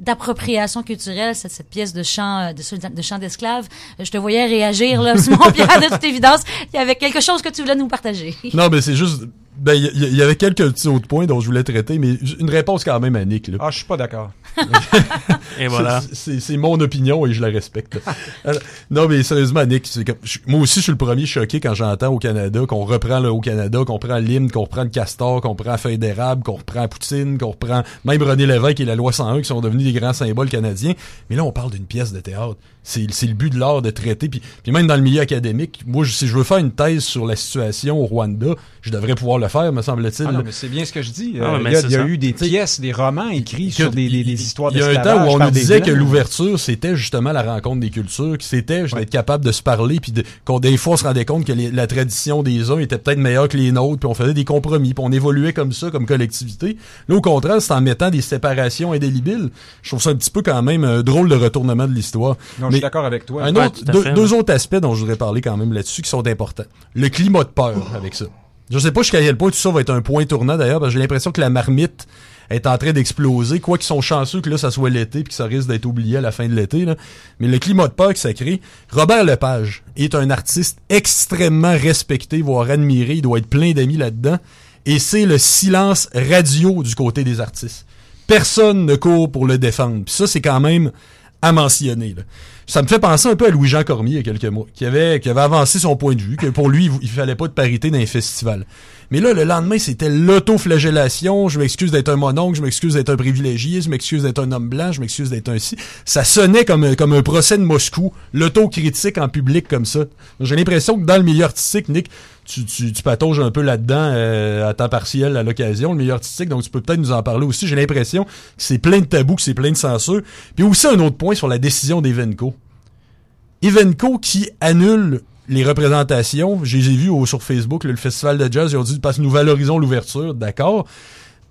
d'appropriation culturelle, cette, pièce de chant euh, de, de chant d'esclave. Euh, Je te voyais réagir, Simon-Pierre, de toute évidence. Il y avait quelque chose que tu voulais nous partager. Non, mais c'est juste. Ben, il y, avait quelques petits autres points dont je voulais traiter, mais une réponse quand même à Nick. Là. Ah, je suis pas d'accord. Et voilà. C'est- mon opinion et je la respecte. Alors, non, mais sérieusement, Nick, c'est comme- je- moi aussi, je suis le premier choqué quand j'entends au Canada qu'on reprend le Haut-Canada, qu'on prend l'hymne, qu'on reprend le castor, qu'on prend la feuille d'érable, qu'on reprend Poutine, qu'on reprend même René Lévesque et la loi 101 qui sont devenus des grands symboles canadiens. Mais là, on parle d'une pièce de théâtre. C'est c'est le but de l'art de traiter. Puis, puis même dans le milieu académique, moi, je- si je veux faire une thèse sur la situation au Rwanda, je devrais pouvoir le faire, me semble-t-il. Ah c'est bien ce que je dis. Ah, Euh, il y a, c'est il y a ça. eu des pièces, des romans écrits sur des, des- des histoires Il y a un temps où on nous disait que l'ouverture, c'était justement la rencontre des cultures, que c'était d'être capable de se parler, puis de- qu'on des fois on se rendait compte que les- la tradition des uns était peut-être meilleure que les nôtres, puis on faisait des compromis, puis on évoluait comme ça, comme collectivité. Là, au contraire, c'est en mettant des séparations indélébiles. Je trouve ça un petit peu quand même un drôle de retournement de l'histoire. Je suis d'accord avec toi. un Ouais, autre, deux, fait. deux autres aspects dont je voudrais parler quand même là-dessus qui sont importants. Le climat de peur avec ça. Je sais pas jusqu'à quel point tout ça va être un point tournant d'ailleurs, parce que j'ai l'impression que la marmite est en train d'exploser, quoi qu'ils sont chanceux que là ça soit l'été puis que ça risque d'être oublié à la fin de l'été là. Mais le climat de peur que ça crée, Robert Lepage est un artiste extrêmement respecté, voire admiré, il doit être plein d'amis là-dedans et c'est le silence radio du côté des artistes. Personne ne court pour le défendre. Puis ça c'est quand même à mentionner. Là. Ça me fait penser un peu à Louis-Jean Cormier il y a quelques mois, qui avait, qui avait avancé son point de vue, que pour lui, il, fallait pas de parité dans les festivals. Mais là, le lendemain, c'était l'autoflagellation. Je m'excuse d'être un mononcle, je m'excuse d'être un privilégié, je m'excuse d'être un homme blanc, je m'excuse d'être un ci. Ça sonnait comme, un- comme un procès de Moscou, l'autocritique en public comme ça. J'ai l'impression que dans le milieu artistique, Nick, tu, tu, un peu là-dedans euh, à temps partiel à l'occasion, le milieu artistique, donc tu peux peut-être nous en parler aussi. J'ai l'impression que c'est plein de tabous, que c'est plein de censure. Puis aussi un autre point sur la décision d'Evenco. Evenco qui annule les représentations, je les ai vues au- sur Facebook, le festival de jazz, ils ont dit parce que nous valorisons l'ouverture, d'accord?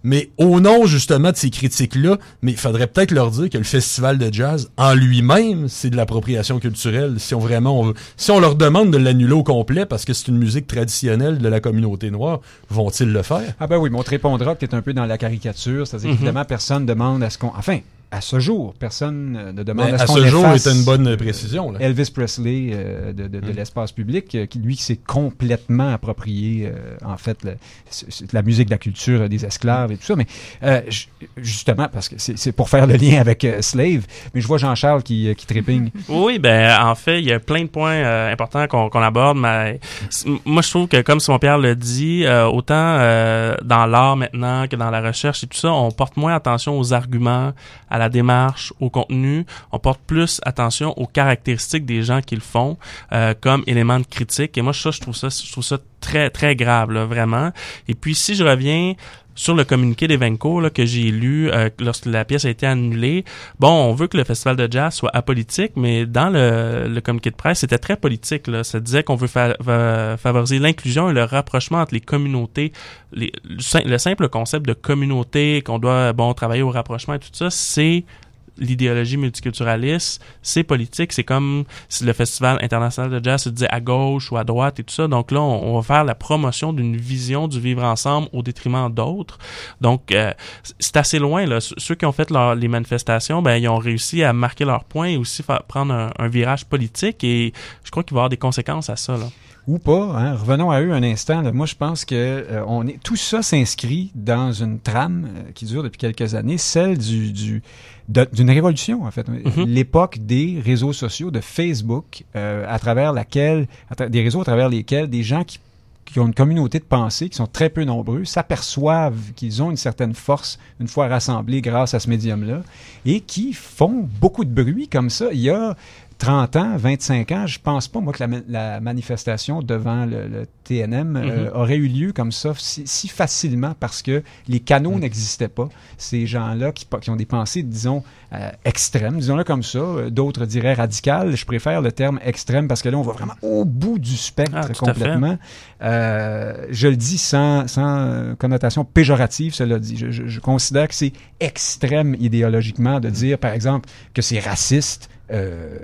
Mais au nom justement de ces critiques-là, mais il faudrait peut-être leur dire que le festival de jazz en lui-même, c'est de l'appropriation culturelle. Si on vraiment, on veut- si on leur demande de l'annuler au complet parce que c'est une musique traditionnelle de la communauté noire, vont-ils le faire? Ah ben oui, mais on te répondra que es un peu dans la caricature. C'est-à-dire Mhm. évidemment, personne demande à ce qu'on... Enfin, à ce jour, personne ne demande Ben, à ce à qu'on ce jour est une bonne précision. Là. Elvis Presley euh, de, de- de Mm. l'espace public, euh, qui lui s'est complètement approprié, euh, en fait, le- c- c- la musique, la culture des esclaves et tout ça. Mais euh, ju- justement, parce que c'est pour faire le lien avec euh, Slave, mais je vois Jean-Charles qui, euh, qui trépigne. Oui, ben en fait, il y a plein de points euh, importants qu'on aborde, mais moi je trouve que comme Simon Pierre le dit, euh, autant euh, dans l'art maintenant que dans la recherche et tout ça, on porte moins attention aux arguments, à la démarche, au contenu, on porte plus attention aux caractéristiques des gens qui le font euh, comme élément de critique. Et moi ça, je trouve ça, je trouve ça très très grave vraiment. Et puis si je reviens sur le communiqué d'Evenco que j'ai lu euh, lorsque la pièce a été annulée, bon, on veut que le festival de jazz soit apolitique, mais dans le, le communiqué de presse, c'était très politique. Là. Ça disait qu'on veut fa- fa- favoriser l'inclusion et le rapprochement entre les communautés. Le, le simple concept de communauté, qu'on doit bon travailler au rapprochement et tout ça, c'est l'idéologie multiculturaliste, c'est politique, c'est comme si le festival international de jazz se disait à gauche ou à droite et tout ça. Donc là, on, va faire la promotion d'une vision du vivre ensemble au détriment d'autres. Donc euh, c'est assez loin là. Ceux- qui ont fait leur- les manifestations, ben ils ont réussi à marquer leur point et aussi prendre un, un virage politique et je crois qu'il va y avoir des conséquences à ça là. Ou pas, hein. revenons à eux un instant. là. Moi, je pense que euh, on est tout ça s'inscrit dans une trame euh, qui dure depuis quelques années, celle du, du d'une révolution en fait. Mhm. L'époque des réseaux sociaux, de Facebook, euh, à travers laquelle, à tra- des réseaux à travers lesquels des gens qui qui ont une communauté de pensée, qui sont très peu nombreux, s'aperçoivent qu'ils ont une certaine force une fois rassemblés grâce à ce médium-là et qui font beaucoup de bruit comme ça. Il y a 30 ans, 25 ans, je pense pas, moi, que la, ma- la manifestation devant le, le TNM euh, aurait eu lieu comme ça si, si facilement parce que les canaux n'existaient pas. Ces gens-là qui, qui ont des pensées, disons, euh, extrêmes, disons-le comme ça, euh, d'autres diraient radicales. Je préfère le terme extrême parce que là, on va vraiment au bout du spectre Ah, complètement. Euh, je le dis sans, sans connotation péjorative, cela dit. Je, je- je considère que c'est extrême idéologiquement de dire, par exemple, que c'est raciste. Euh,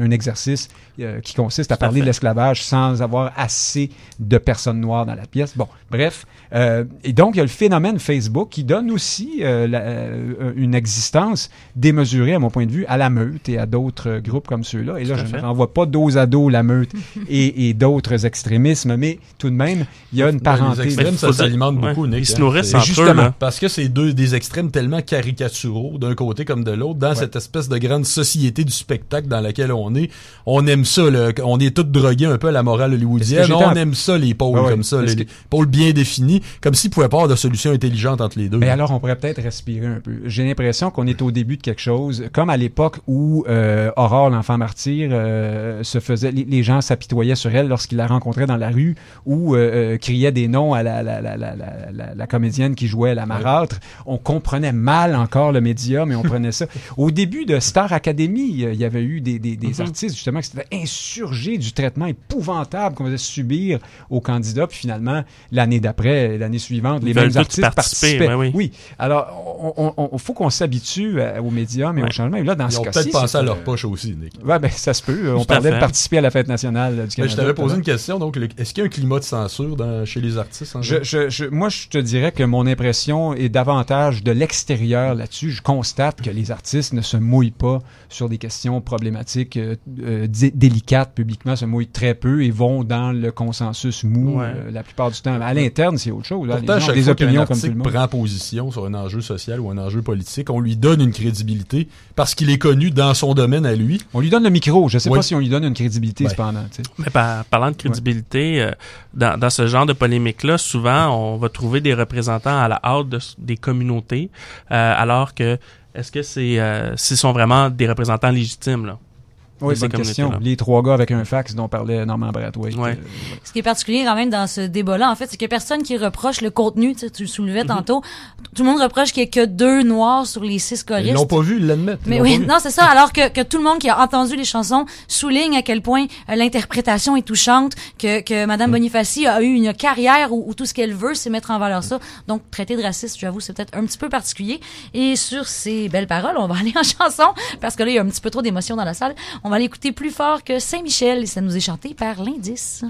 un exercice euh, qui consiste à à parler de fait. l'esclavage sans avoir assez de personnes noires dans la pièce. Bon, bref. Euh, et donc, il y a le phénomène Facebook qui donne aussi euh, la- euh, une existence démesurée, à mon point de vue, à la meute et à d'autres groupes comme ceux-là. Et là, à je ne renvoie pas dos à dos la meute et, et d'autres extrémismes, mais tout de même, il y a une Ouais, parenté. Les extrêmes, ça s'alimente ouais, beaucoup, Nick. ils se hein. nourrissent C'est- entre eux, là. Parce que c'est deux des extrêmes tellement caricaturaux d'un côté comme de l'autre, dans cette espèce de grande société du spectacle dans laquelle on est. On aime ça, là, on est tous drogués un peu à la morale hollywoodienne. On aime ça, les pôles Ah ouais. comme ça, les, que- les pôles bien définis, comme s'il pouvait pas avoir de solution intelligente entre les deux. Mais alors, on pourrait peut-être respirer un peu. J'ai l'impression qu'on est au début de quelque chose, comme à l'époque où euh, Aurore, l'enfant martyr, euh, se faisait, les, les gens s'apitoyaient sur elle lorsqu'ils la rencontraient dans la rue ou euh, euh, criaient des noms à la, comédienne qui jouait la marâtre. On comprenait mal encore le médium et on prenait ça. Au début de Star Academy, euh, il y avait eu des, des, des artistes justement qui s'étaient insurgés du traitement épouvantable qu'on faisait subir aux candidats. Puis finalement, l'année d'après, l'année suivante, Ils les mêmes artistes participer, participaient. ben oui. Oui. Alors, on, on- on- faut qu'on s'habitue à- au médium et au changement. Et là, dans Ils ce ont cas-ci, peut-être pensé à leur poche aussi, Nick. Ouais, ben, ça se peut. On Tout parlait de participer à la fête nationale euh, du Mais Canada. je t'avais posé une question, donc, est-ce qu'il y a un climat de censure dans- chez les artistes? en Je, je, je- moi, je te dirais que mon impression est davantage de l'extérieur là-dessus. Je constate que les artistes ne se mouillent pas sur des questions problématiques euh, euh, délicates publiquement, se mouillent très peu et vont dans le consensus mou Ouais. euh, la plupart du temps. À l'interne, c'est autre chose. là. Pourtant, les gens ont des fois opinions comme tout le monde. prend position sur un enjeu social ou un enjeu politique, on lui donne une crédibilité parce qu'il est connu dans son domaine à lui. On lui donne le micro. Je sais Oui. pas si on lui donne une crédibilité Ouais. cependant. sais. Mais par- parlant de crédibilité, euh, dans, dans ce genre de polémique-là, souvent, on va trouver des représentants à la hâte de- des communautés, euh, alors que est-ce que c'est, euh, ce sont vraiment des représentants légitimes là? Oui, de ces bonne question. Les trois gars avec un fax dont parlait Norman Brathwaite. Ouais. euh, Ce qui est particulier quand même dans ce débat-là, en fait, c'est que personne qui reproche le contenu, tu sais, tu le soulevais Mhm. tantôt. Tout le monde reproche qu'il y ait que deux noirs sur les six Ils choristes. l'ont pas vu, ils l'admettent. ils Mais oui, non, c'est ça. Alors que, que tout le monde qui a entendu les chansons souligne à quel point euh, l'interprétation est touchante, que, que Mm. Madame Bonifaci a eu une carrière où, où tout ce qu'elle veut, c'est mettre en valeur ça. Donc, traiter de raciste, j'avoue, c'est peut-être un petit peu particulier. Et sur ces belles paroles, on va aller en chanson, parce que là, il y a un petit peu trop d'émotion dans la salle. On va aller écouter plus fort que Saint-Michel, et ça nous est chanté par l'Indice.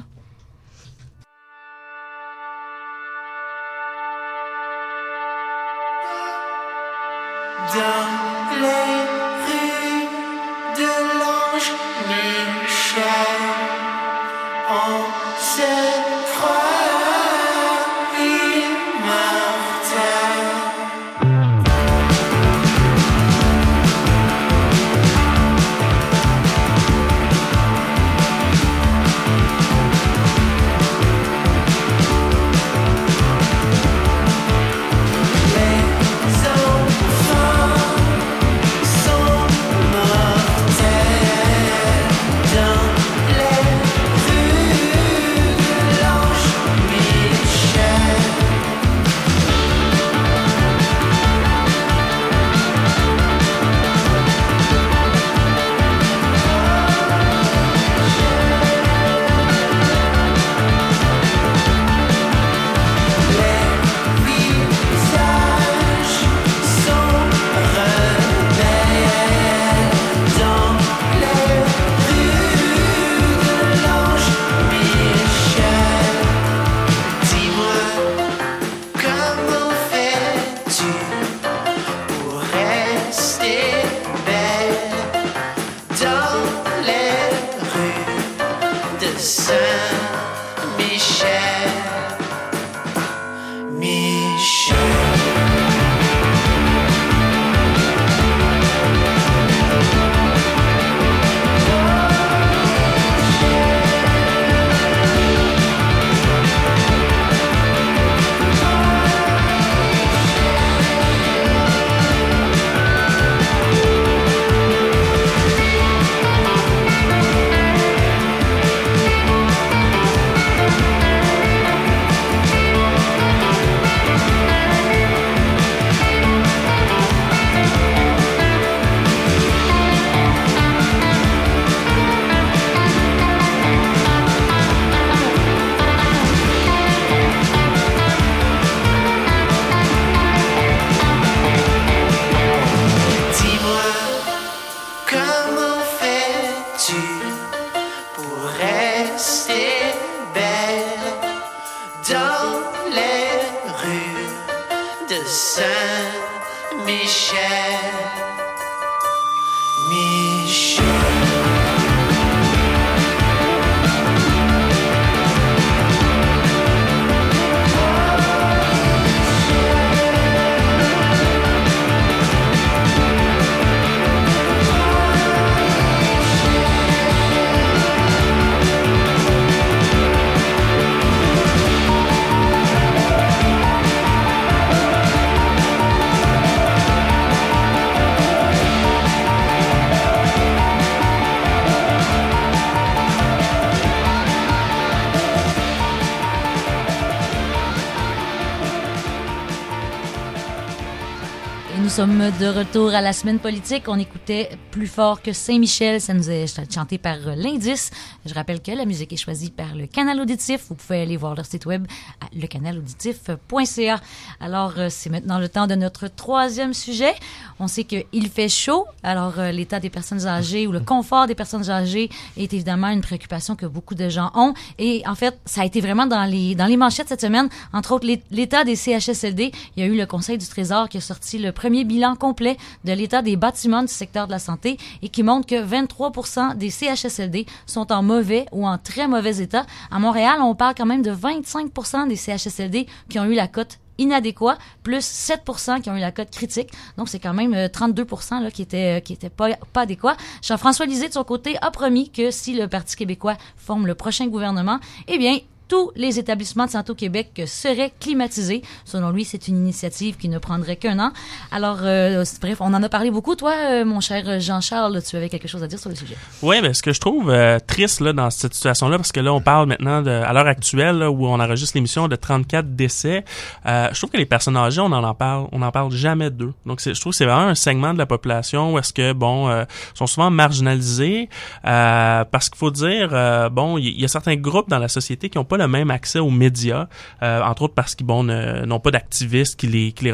De retour à la semaine politique. On écoutait Plus fort que Saint-Michel. Ça nous est chanté par l'Indice. Je rappelle que la musique est choisie par le Canal Auditif. Vous pouvez aller voir leur site web à lecanalauditif.ca. Alors, euh, c'est maintenant le temps de notre troisième sujet. On sait qu'il fait chaud. Alors, euh, l'état des personnes âgées ou le confort des personnes âgées est évidemment une préoccupation que beaucoup de gens ont. Et en fait, ça a été vraiment dans les, dans les manchettes cette semaine. Entre autres, l'état des CHSLD. Il y a eu le Conseil du Trésor qui a sorti le premier bilan complet de l'état des bâtiments du secteur de la santé et qui montre que 23 des CHSLD sont en mauvais ou en très mauvais état. À Montréal, on parle quand même de 25% des CHSLD qui ont eu la cote inadéquat, plus 7 qui ont eu la cote critique. Donc, c'est quand même 32 euh, là, qui étaient, euh, qui étaient pas, pas adéquats. Jean-François Lisée, de son côté, a promis que si le Parti québécois forme le prochain gouvernement, eh bien, tous les établissements de santé au Québec seraient climatisés. Selon lui, c'est une initiative qui ne prendrait qu'un an. Alors, euh, bref, on en a parlé beaucoup. Toi, euh, mon cher Jean-Charles, tu avais quelque chose à dire sur le sujet? Oui, mais ce que je trouve euh, triste là, dans cette situation-là, parce que là, on parle maintenant, de, à l'heure actuelle, où on enregistre l'émission, de 34 décès, je trouve que les personnes âgées, on en parle, on en parle jamais d'eux. Donc, je trouve que c'est vraiment un segment de la population où est-ce que, bon, sont souvent marginalisés, parce qu'il faut dire, bon, il y, y, a certains groupes dans la société qui n'ont pas le même accès aux médias, euh, entre autres parce qu'ils bon, n'ont pas d'activistes qui les, qui les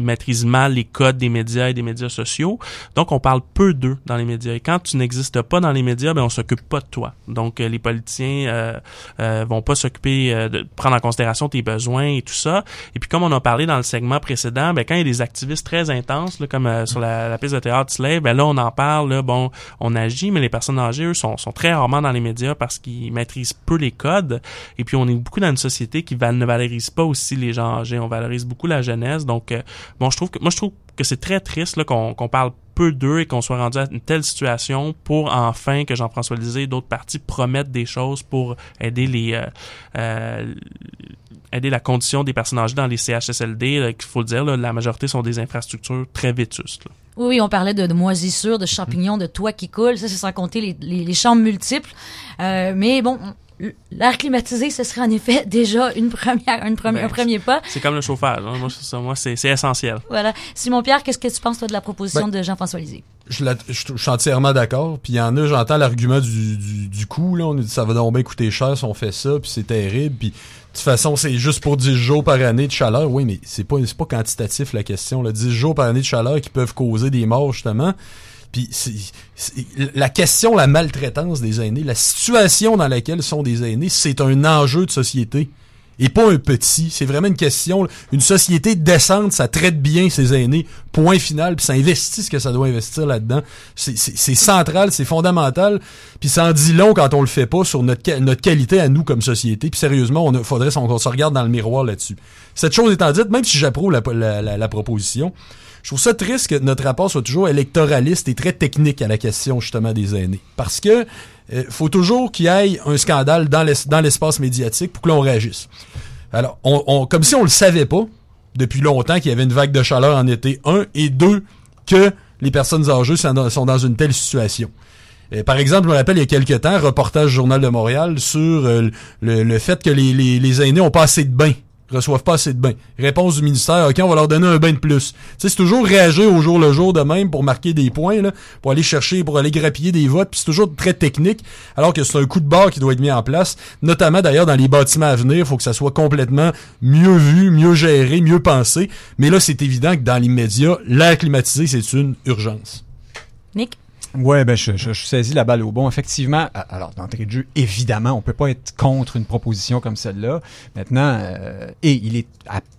maîtrisent mal les codes des médias et des médias sociaux. Donc, on parle peu d'eux dans les médias. Et quand tu n'existes pas dans les médias, ben on s'occupe pas de toi. Donc, euh, les politiciens euh, euh, vont pas s'occuper de prendre en considération tes besoins et tout ça. Et puis, comme on a parlé dans le segment précédent, ben quand il y a des activistes très intenses, là, comme sur la, la, piste de théâtre Slave, ben là, on en parle, là, bon, on agit, mais les personnes âgées, eux, sont très rarement dans les médias parce qu'ils maîtrisent peu les codes. Et puis, on est beaucoup dans une société qui ne valorise pas aussi les gens âgés. On valorise beaucoup la jeunesse. Donc, euh, bon, je trouve que moi, je trouve que c'est très triste qu'on parle peu d'eux et qu'on soit rendu à une telle situation pour enfin que Jean-François Lisée et d'autres partis promettent des choses pour aider les euh, euh, aider la condition des personnes âgées dans les CHSLD. Il faut le dire, la majorité sont des infrastructures très vétustes. Oui, on parlait de, moisissures, de champignons, de toits qui coulent. Ça, c'est sans compter les, les, chambres multiples. mais bon, l'air climatisé, ce serait en effet déjà une première, une première un ben, premier pas. C'est comme le chauffage. Hein. Moi, c'est, essentiel. Voilà. Simon-Pierre, qu'est-ce que tu penses, toi, de la proposition ben, de Jean-François Lisée? Je, suis entièrement d'accord. Puis il y en a, j'entends l'argument du, du, du coût. Là. On dit ça va donc bien coûter cher si on fait ça, puis c'est terrible. Puis de toute façon, c'est juste pour 10 jours par année de chaleur. Oui, mais c'est pas, c'est pas quantitatif la question. Là. 10 jours par année de chaleur qui peuvent causer des morts, justement. Puis la question, la maltraitance des aînés, la situation dans laquelle sont des aînés, c'est un enjeu de société. Et pas un petit. C'est vraiment une question. Une société décente, ça traite bien ses aînés. Point final. Puis ça investit ce que ça doit investir là-dedans. C'est central, c'est fondamental. Puis ça en dit long quand on le fait pas sur notre, notre qualité à nous comme société. Puis sérieusement, on faudrait qu'on se regarde dans le miroir là-dessus. Cette chose étant dite, même si j'approuve la, la, la proposition, je trouve ça triste que notre rapport soit toujours électoraliste et très technique à la question justement des aînés. Parce que euh, faut toujours qu'il y ait un scandale dans l'espace médiatique pour que l'on réagisse. Alors, comme si on le savait pas depuis longtemps qu'il y avait une vague de chaleur en été, un, et deux, que les personnes âgées sont dans, une telle situation. Euh, par exemple, je me rappelle il y a quelques temps, reportage Journal de Montréal sur euh, le, fait que les, les, les aînés ont pas assez de bains reçoivent pas assez de bains. Réponse du ministère, OK, on va leur donner un bain de plus. C'est toujours réagir au jour le jour de même pour marquer des points, là, pour aller chercher, pour aller grappiller des votes, puis c'est toujours très technique, alors que c'est un coup de barre qui doit être mis en place, notamment d'ailleurs dans les bâtiments à venir, il faut que ça soit complètement mieux vu, mieux géré, mieux pensé. Mais là, c'est évident que dans l'immédiat, l'air climatisé, c'est une urgence. Nick? Ouais, ben je, je, je, saisis la balle au bon. Effectivement, alors d'entrée de jeu, évidemment, on peut pas être contre une proposition comme celle-là. Maintenant, euh, et il est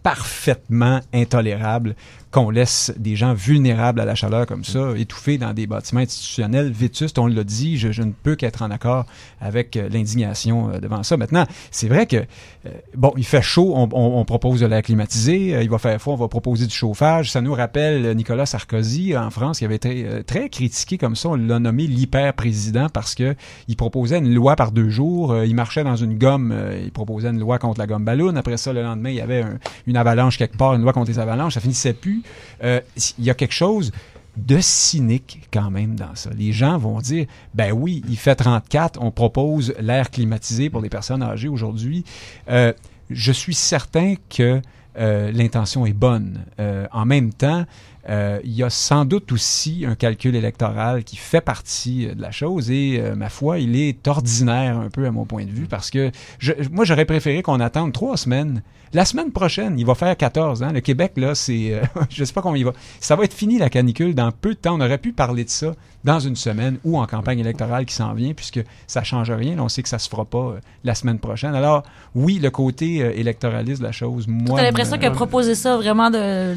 parfaitement intolérable qu'on laisse des gens vulnérables à la chaleur comme ça, étouffés dans des bâtiments institutionnels vétustes. On l'a dit, je, ne peux qu'être en accord avec euh, l'indignation euh, devant ça. Maintenant, c'est vrai que, euh, bon, il fait chaud, on, propose de l'air climatisé, il va faire froid, on va proposer du chauffage. Ça nous rappelle Nicolas Sarkozy en France, qui avait été très critiqué comme ça. On l'a nommé l'hyper-président parce que il proposait une loi par deux jours. il marchait dans une gomme, il proposait une loi contre la gomme ballon. Après ça, le lendemain, il y avait une avalanche quelque part, une loi contre les avalanches. Ça finissait plus. Euh, il y a quelque chose de cynique quand même dans ça. Les gens vont dire, ben oui, il fait 34, on propose l'air climatisé pour les personnes âgées aujourd'hui. Euh, je suis certain que euh, l'intention est bonne. en même temps, Euh, il y a sans doute aussi un calcul électoral qui fait partie euh, de la chose et, euh, ma foi, il est ordinaire un peu à mon point de vue parce que je, moi, j'aurais préféré qu'on attende trois semaines. La semaine prochaine, il va faire 14 ans. Le Québec, là, c'est... euh, je sais pas combien il va... Ça va être fini, la canicule, dans peu de temps. On aurait pu parler de ça dans une semaine ou en campagne électorale qui s'en vient, puisque ça change rien. Là, on sait que ça se fera pas la semaine prochaine. Alors, oui, le côté électoraliste de la chose, moi... T'as l'impression me- qu'il a proposé ça vraiment de.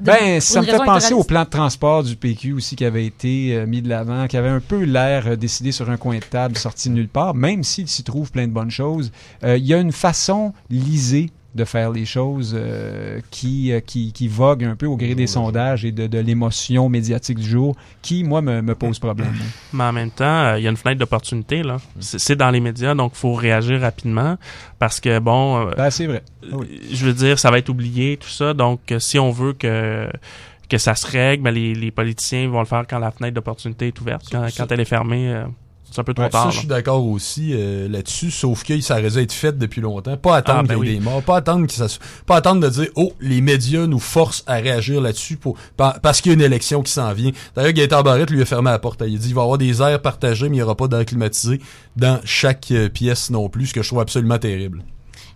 Ben, pour ça me fait penser au plan de transport du PQ aussi qui avait été euh, mis de l'avant, qui avait un peu l'air euh, décidé sur un coin de table, sorti de nulle part, même s'il s'y trouve plein de bonnes choses. Euh, Il y a une façon lisée de faire les choses euh, qui, euh, qui, qui vogue un peu au gré des sondages et de, de l'émotion médiatique du jour qui, moi, me, me pose problème. Mais en même temps, euh, il y a une fenêtre d'opportunité. là. C'est dans les médias, donc il faut réagir rapidement parce que, bon, Ben, c'est vrai. je veux dire, ça va être oublié, tout ça. Donc, si on veut que que ça se règle, ben, les, les politiciens vont le faire quand la fenêtre d'opportunité est ouverte. Quand, quand elle est fermée, euh, c'est un peu trop Ouais, tard. ça, je suis d'accord aussi euh, là-dessus, sauf que ça aurait dû être fait depuis longtemps. Pas attendre Ah, ben qu'il y ait oui. des morts, pas attendre que ça se- pas attendre de dire oh les médias nous forcent à réagir là-dessus pour pa- parce qu'il y a une élection qui s'en vient. D'ailleurs, Gaëtan Barrette lui a fermé la porte. Il a dit il va y avoir des airs partagés, mais il n'y aura pas d'air climatisé dans chaque euh, pièce non plus, ce que je trouve absolument terrible.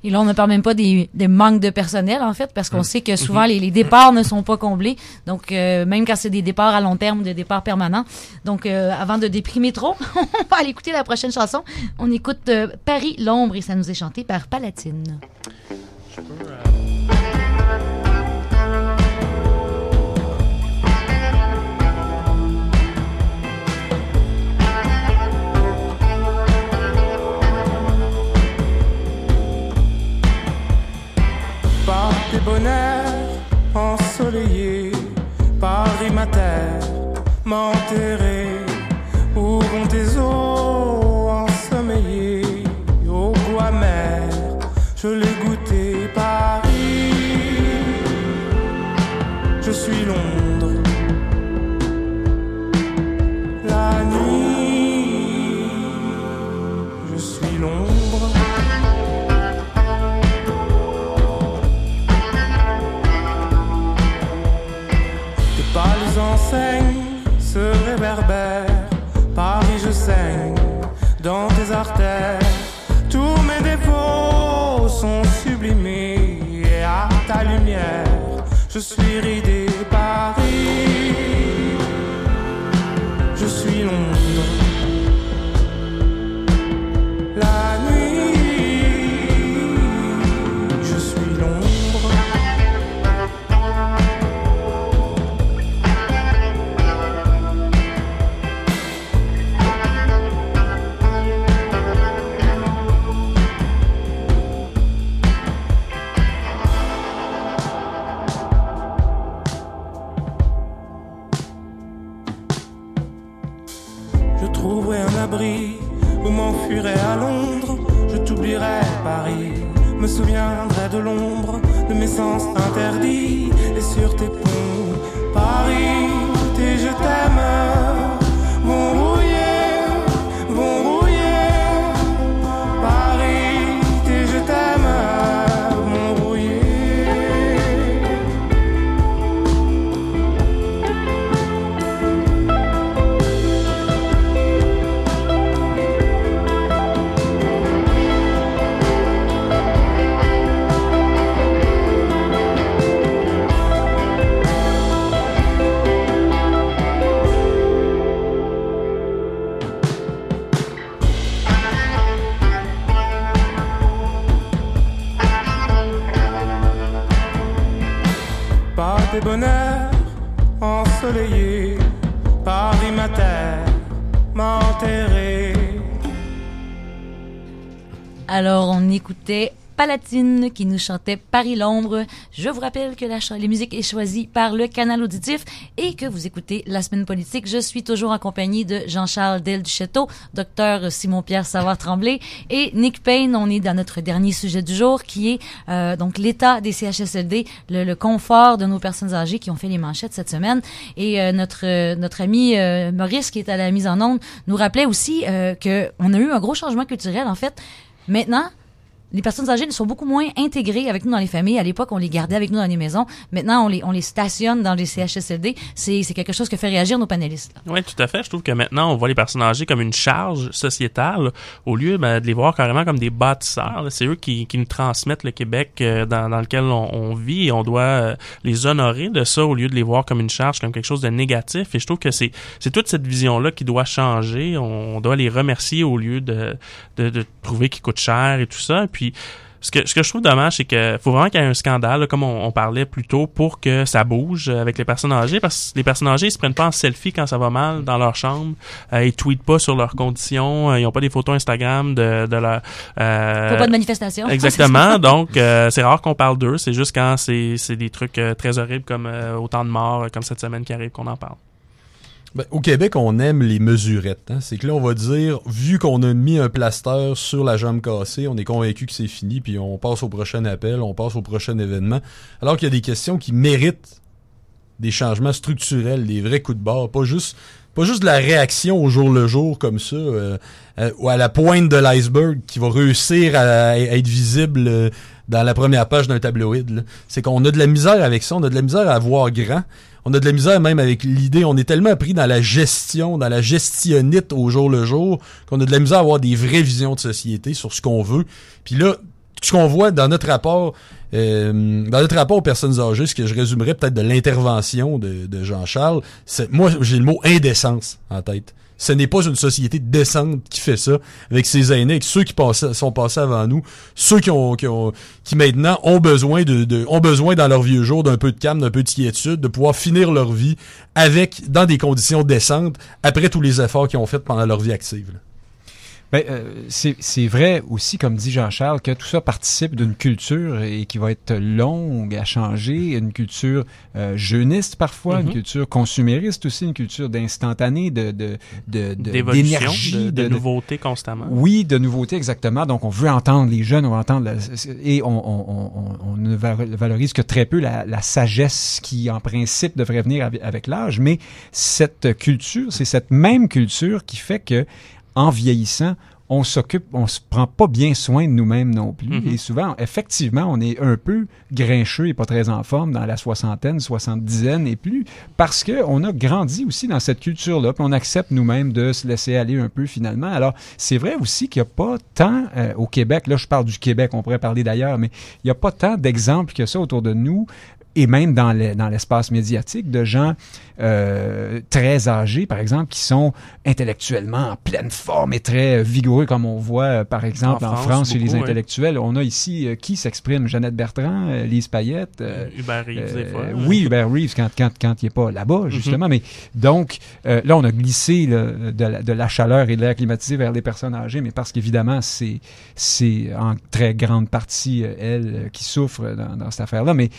Et là, on ne parle même pas des, des manques de personnel, en fait, parce qu'on Mm. sait que souvent, les, les départs ne sont pas comblés. Donc, euh, même quand c'est des départs à long terme ou des départs permanents. Donc, euh, avant de déprimer trop, on va aller écouter la prochaine chanson. On écoute euh, Paris, l'ombre, et ça nous est chanté par Palatine. par tes bonheurs ensoleillés, Paris ma terre, m'enterrer. Où vont tes enseignes se réverbèrent. Paris, je saigne dans tes artères. Tous mes défauts sont sublimés. Et à ta lumière, je suis ridé. Un abri où m'enfuirai à Londres. Je t'oublierai Paris, me souviendrai de l'ombre de mes sens interdits et sur tes ponts. Paris, tes je t'aime tes bonheurs ensoleillés, Paris ma terre m'a enterré. Alors, on écoutait Palatine qui nous chantait Paris l'ombre. Je vous rappelle que la, la musique est choisie par le canal auditif et que vous écoutez La Semaine Politique. Je suis toujours en compagnie de Jean-Charles Del Duchetto, docteur Simon-Pierre Savard-Tremblay et Nick Payne. On est dans notre dernier sujet du jour qui est euh, donc l'état des CHSLD, le, le confort de nos personnes âgées qui ont fait les manchettes cette semaine. Et euh, notre euh, notre ami euh, Maurice qui est à la mise en onde nous rappelait aussi euh, que on a eu un gros changement culturel en fait. Maintenant, les personnes âgées sont beaucoup moins intégrées avec nous dans les familles. À l'époque, on les gardait avec nous dans les maisons. Maintenant, on les, on les stationne dans les CHSLD. C'est c'est quelque chose que fait réagir nos panélistes. là. Oui, tout à fait. Je trouve que maintenant, on voit les personnes âgées comme une charge sociétale au lieu ben, de les voir carrément comme des bâtisseurs. C'est eux qui, qui nous transmettent le Québec euh, dans, dans lequel on, on vit et on doit euh, les honorer de ça au lieu de les voir comme une charge, comme quelque chose de négatif. Et je trouve que c'est c'est toute cette vision-là qui doit changer. On, doit les remercier au lieu de, de, de trouver qu'ils coûtent cher et tout ça. Ce que, ce que je trouve dommage, c'est que faut vraiment qu'il y ait un scandale, là, comme on, on parlait plus tôt, pour que ça bouge euh, avec les personnes âgées, parce que les personnes âgées, ils se prennent pas en selfie quand ça va mal dans leur chambre, euh, ils tweetent pas sur leurs conditions, euh, ils ont pas des photos Instagram de, de leur... euh, Faut pas de manifestation. Exactement. Donc, euh, c'est rare qu'on parle d'eux. C'est juste quand c'est des trucs euh, très horribles comme euh, autant de morts, comme cette semaine qui arrive, qu'on en parle. Ben, au Québec, on aime les mesurettes. hein. C'est que là, on va dire, vu qu'on a mis un plaster sur la jambe cassée, on est convaincu que c'est fini, puis on passe au prochain appel, on passe au prochain événement. Alors qu'il y a des questions qui méritent des changements structurels, des vrais coups de barre, pas juste pas juste de la réaction au jour le jour comme ça, euh, euh, ou à la pointe de l'iceberg qui va réussir à, être visible euh, dans la première page d'un tabloïd. C'est qu'on a de la misère avec ça, on a de la misère à voir grand. On a de la misère même avec l'idée, on est tellement pris dans la gestion, dans la gestionnite au jour le jour, qu'on a de la misère à avoir des vraies visions de société sur ce qu'on veut. Puis là, ce qu'on voit dans notre rapport, euh, dans notre rapport aux personnes âgées, ce que je résumerais peut-être de l'intervention de, de Jean-Charles, c'est moi j'ai le mot indécence en tête. Ce n'est pas une société décente qui fait ça avec ses aînés, avec ceux qui sont passés avant nous, ceux qui ont, qui maintenant ont besoin de, de- ont besoin dans leur vieux jour d'un peu de calme, d'un peu de quiétude, de pouvoir finir leur vie avec, dans des conditions décentes, après tous les efforts qu'ils ont fait pendant leur vie active. Ben, euh, c'est vrai aussi, comme dit Jean-Charles, que tout ça participe d'une culture et qui va être longue à changer, une culture euh, jeuniste parfois, une culture consumériste aussi, une culture d'instantané, de de de de- d'énergie, de, de nouveautés constamment. Oui, de nouveautés exactement. Donc, on veut entendre les jeunes, on veut entendre la- et on, on, on, on ne va- valorise que très peu la, la sagesse qui, en principe, devrait venir avec, avec l'âge. Mais cette culture, c'est cette même culture qui fait que, en vieillissant, on s'occupe, on se prend pas bien soin de nous-mêmes non plus. Mhm. Et souvent, effectivement, on est un peu grincheux et pas très en forme dans la soixantaine, soixante-dizaine et plus, parce que on a grandi aussi dans cette culture-là, puis on accepte nous-mêmes de se laisser aller un peu finalement. Alors, c'est vrai aussi qu'il n'y a pas tant euh, au Québec, là je parle du Québec, on pourrait parler d'ailleurs, mais il n'y a pas tant d'exemples que ça autour de nous et même dans le- dans l'espace médiatique de gens euh, très âgés, par exemple, qui sont intellectuellement en pleine forme et très vigoureux, comme on voit, euh, par exemple, en En France, France, chez les beaucoup, intellectuels. On a ici euh, qui s'exprime? Jeannette Bertrand, euh, Lise Payette. Hubert Reeves, des fois. oui, Hubert Reeves, quand, quand, quand il n'est pas là-bas, justement. Mais donc, là, on a glissé là, de, la, de la chaleur et de l'air climatisé vers les personnes âgées, mais parce qu'évidemment, c'est c'est en très grande partie elles qui souffrent dans, dans cette affaire-là. Mais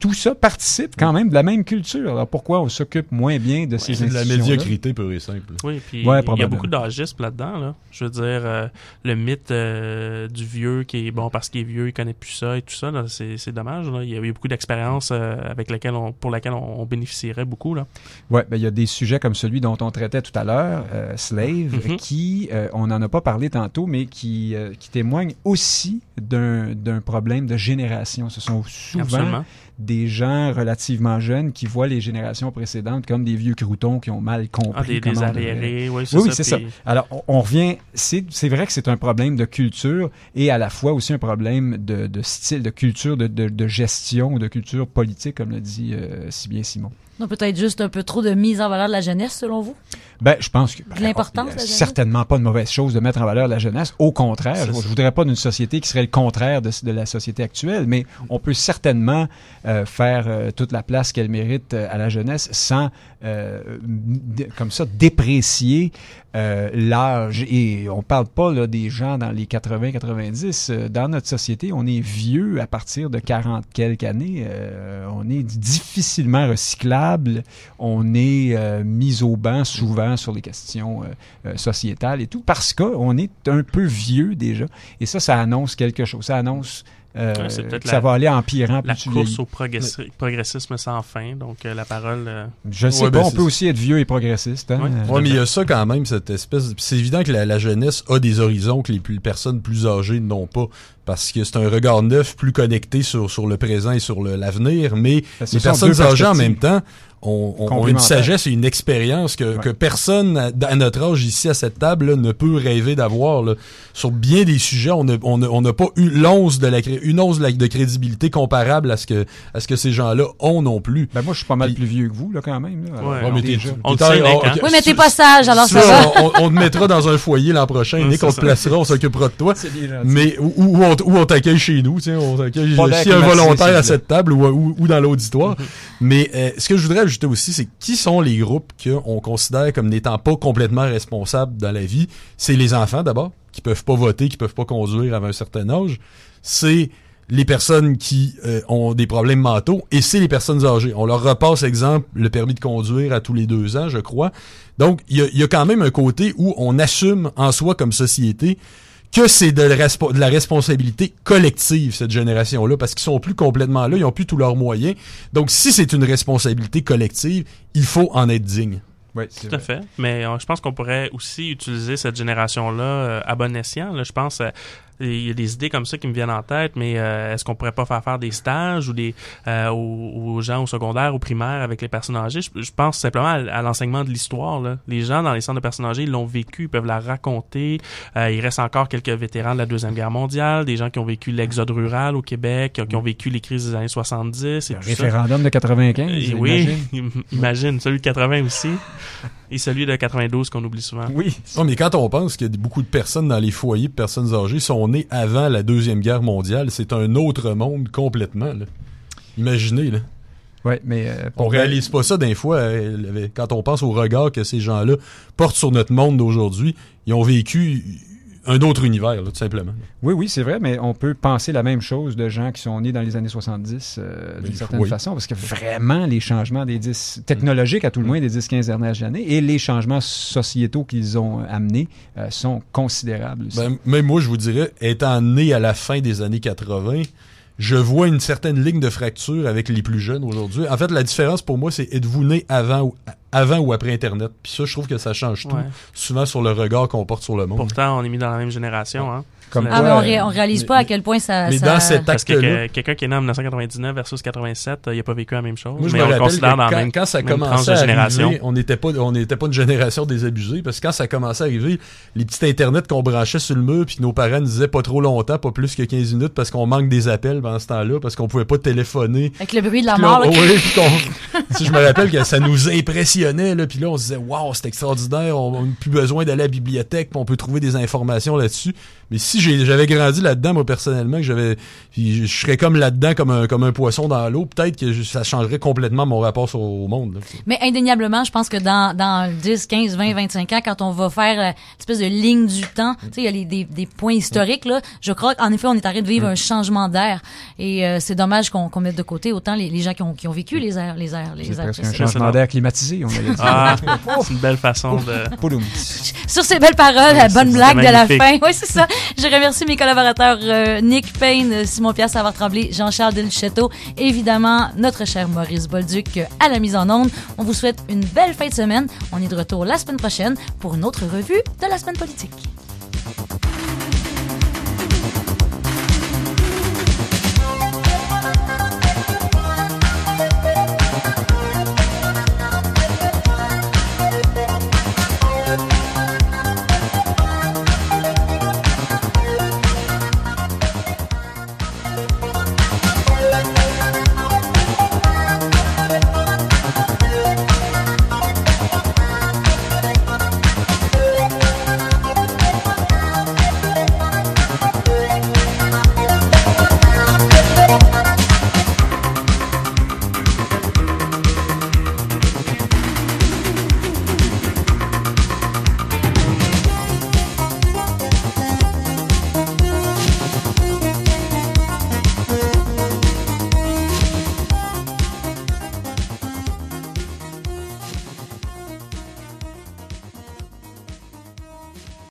tout ça participe quand même de la même culture. Alors pourquoi on s'occupe moins bien de ces C'est de la médiocrité pure et simple. Oui, puis Ouais, il y a beaucoup d'agisme là-dedans. Là. Je veux dire, euh, le mythe euh, du vieux qui est bon parce qu'il est vieux, il connaît plus ça et tout ça, c'est, dommage. Là. Il y a eu beaucoup d'expériences euh, avec lesquelles on, pour lesquelles on, on bénéficierait beaucoup. Ouais, ben il y a des sujets comme celui dont on traitait tout à l'heure, euh, Slave, Mhm. qui, euh, on n'en a pas parlé tantôt, mais qui, euh, qui témoigne aussi d'un d'un problème de génération. Ce sont souvent Absolument. Des gens relativement jeunes qui voient les générations précédentes comme des vieux croutons qui ont mal compris. Ah, des, comment arriérés, oui, c'est oui, oui, ça. c'est ça. Alors, on, on revient. C'est c'est vrai que c'est un problème de culture et à la fois aussi un problème de, de style, de culture, de, de, de gestion, de culture politique, comme le dit euh, si bien Simon. Donc peut-être juste un peu trop de mise en valeur de la jeunesse, selon vous? Ben, je pense que. De l'importance, la jeunesse? Certainement pas de mauvaise chose de mettre en valeur la jeunesse. Au contraire, je, ça. je voudrais pas d'une société qui serait le contraire de, de la société actuelle, mais on peut certainement euh, faire euh, toute la place qu'elle mérite euh, à la jeunesse sans, euh, comme ça, déprécier euh, l'âge. Et on parle pas là, des gens dans les 80-90. Euh, Dans notre société, on est vieux à partir de 40 quelques années. Euh, on est difficilement recyclable. On est euh, mis au banc souvent sur les questions euh, euh, sociétales et tout parce qu'on est un peu vieux déjà. Et ça, ça annonce quelque chose. Ça annonce euh, Ouais, ça la- va aller empirant La course au progressi- progressisme sans fin. Donc, euh, la parole. euh, Je sais Ouais, pas, ben, on peut aussi être vieux et progressiste. Hein? Ouais, mais il y a ça quand même, cette espèce. de- C'est évident que la, la jeunesse a des horizons que les, plus- les personnes plus âgées n'ont pas. Parce que c'est un regard neuf, plus connecté sur, sur le présent et sur le- l'avenir. Mais Ben, les personnes âgées en même temps ont, ont- ont une Complémentaires. sagesse et une expérience que, Ouais. que personne à, à notre âge ici à cette table là, ne peut rêver d'avoir. là. Sur bien des sujets, on n'a on a- on n'a pas eu l'once de, la, une once de, la- de crédibilité comparable à ce que, à ce que ces gens-là ont non plus. Ben moi, je suis pas mal Puis- plus vieux que vous, là, quand même. Là. Ouais, Alors, mais. On T'es- oh, hein? Oui, mais t'es Si- pas sage, alors ça, ça, va. on, on te mettra dans un foyer l'an prochain, Ouais, Nick, c'est on te placera, on s'occupera de toi. Mais où, où on, on t'accueille chez nous, tu sais, on t'accueille a un volontaire à cette table ou, ou dans l'auditoire. Mais euh, ce que je voudrais ajouter aussi, c'est qui sont les groupes qu'on considère comme n'étant pas complètement responsables dans la vie? C'est les enfants d'abord, qui peuvent pas voter, qui peuvent pas conduire avant un certain âge. C'est les personnes qui euh, ont des problèmes mentaux et c'est les personnes âgées. On leur repasse, exemple, le permis de conduire à tous les deux ans, je crois. Donc, il y a, il y a quand même un côté où on assume en soi comme société que c'est de, la respo- de la responsabilité collective, cette génération-là, parce qu'ils sont plus complètement là, ils ont plus tous leurs moyens. Donc, si c'est une responsabilité collective, il faut en être digne. Ouais, c'est Tout à vrai. fait. Mais euh, je pense qu'on pourrait aussi utiliser cette génération-là euh, à bon escient. là. Je pense euh, il y a des idées comme ça qui me viennent en tête, mais euh, est-ce qu'on pourrait pas faire faire des stages ou des euh, aux, aux gens au secondaire, au primaire avec les personnes âgées? Je, je pense simplement à, à l'enseignement de l'histoire. là. Les gens dans les centres de personnes âgées ils l'ont vécu, ils peuvent la raconter. Euh, il reste encore quelques vétérans de la deuxième guerre mondiale, des gens qui ont vécu l'exode rural au Québec, qui ont vécu les crises des années 70 et Le tout ça. référendum de 95. Et oui, imagine, celui de 80 aussi. Et celui de 92 qu'on oublie souvent. Oui. Non, mais quand on pense que beaucoup de personnes dans les foyers de personnes âgées sont nées avant la Deuxième Guerre mondiale, c'est un autre monde complètement. Là. Imaginez, là. Ouais, mais euh, On réalise pas ça d'un fois euh, quand on pense au regard que ces gens-là portent sur notre monde d'aujourd'hui. Ils ont vécu un autre univers, là, tout simplement. Oui, oui, c'est vrai, mais on peut penser la même chose de gens qui sont nés dans les années 70 euh, d'une Oui, certaine oui. façon, parce que vraiment, les changements des 10, technologiques à tout le moins des 10-15 dernières années, et les changements sociétaux qu'ils ont euh, amenés euh, sont considérables. aussi. Ben, même moi, je vous dirais, étant né à la fin des années 80, je vois une certaine ligne de fracture avec les plus jeunes aujourd'hui. En fait, la différence pour moi, c'est êtes-vous né avant ou, avant ou après Internet? Puis ça, je trouve que ça change tout, Ouais. souvent sur le regard qu'on porte sur le monde. Pourtant, on est mis dans la même génération. Hein. Comme Ah, mais quoi, on, ré- euh, on réalise mais- pas à quel point ça. mais ça- dans cet Parce que acte-là, que- quelqu'un qui est né en 1999 versus 87, euh, il a pas vécu la même chose. Moi, je mais me on le rappelle considère que dans quand, même, quand ça commençait à génération. arriver, on n'était pas, on n'était pas une génération désabusée, parce que quand ça commençait à arriver, les petits internets qu'on branchait sur le mur, puis nos parents nous disaient pas trop longtemps, pas plus que 15 minutes, parce qu'on manque des appels pendant ce temps-là, parce qu'on pouvait pas téléphoner. Avec le bruit de la là, mort. là, qu'on- si je me rappelle que ça nous impressionnait, là, puis là, on se disait, waouh, c'est extraordinaire, on n'a plus besoin d'aller à la bibliothèque, puis on peut trouver des informations là-dessus. Mais si j'avais grandi là-dedans, moi, personnellement, que j'avais, je je serais comme là-dedans, comme un, comme un poisson dans l'eau, peut-être que je- ça changerait complètement mon rapport sur- au monde. là. Mais indéniablement, je pense que dans, dans 10, 15, 20, 25 ans, quand on va faire euh, une espèce de ligne du temps, tu sais, il y a les, des, des points historiques, là, je crois qu'en effet, on est en train de vivre un changement d'air. Et euh, c'est dommage qu'on qu'on mette de côté autant les, les gens qui ont, qui ont vécu les airs, les airs, les C'est airs presque un changement d'air climatisé, on. Ah, c'est une belle façon de. Sur ces belles paroles, la bonne blague de la fin. Oui, c'est ça. Je remercie mes collaborateurs euh, Nick Payne, Simon Pierre Savard Tremblay, Jean-Charles Delchetto, évidemment notre cher Maurice Bolduc euh, à la mise en onde. On vous souhaite une belle fin de semaine. On est de retour la semaine prochaine pour une autre revue de la semaine politique.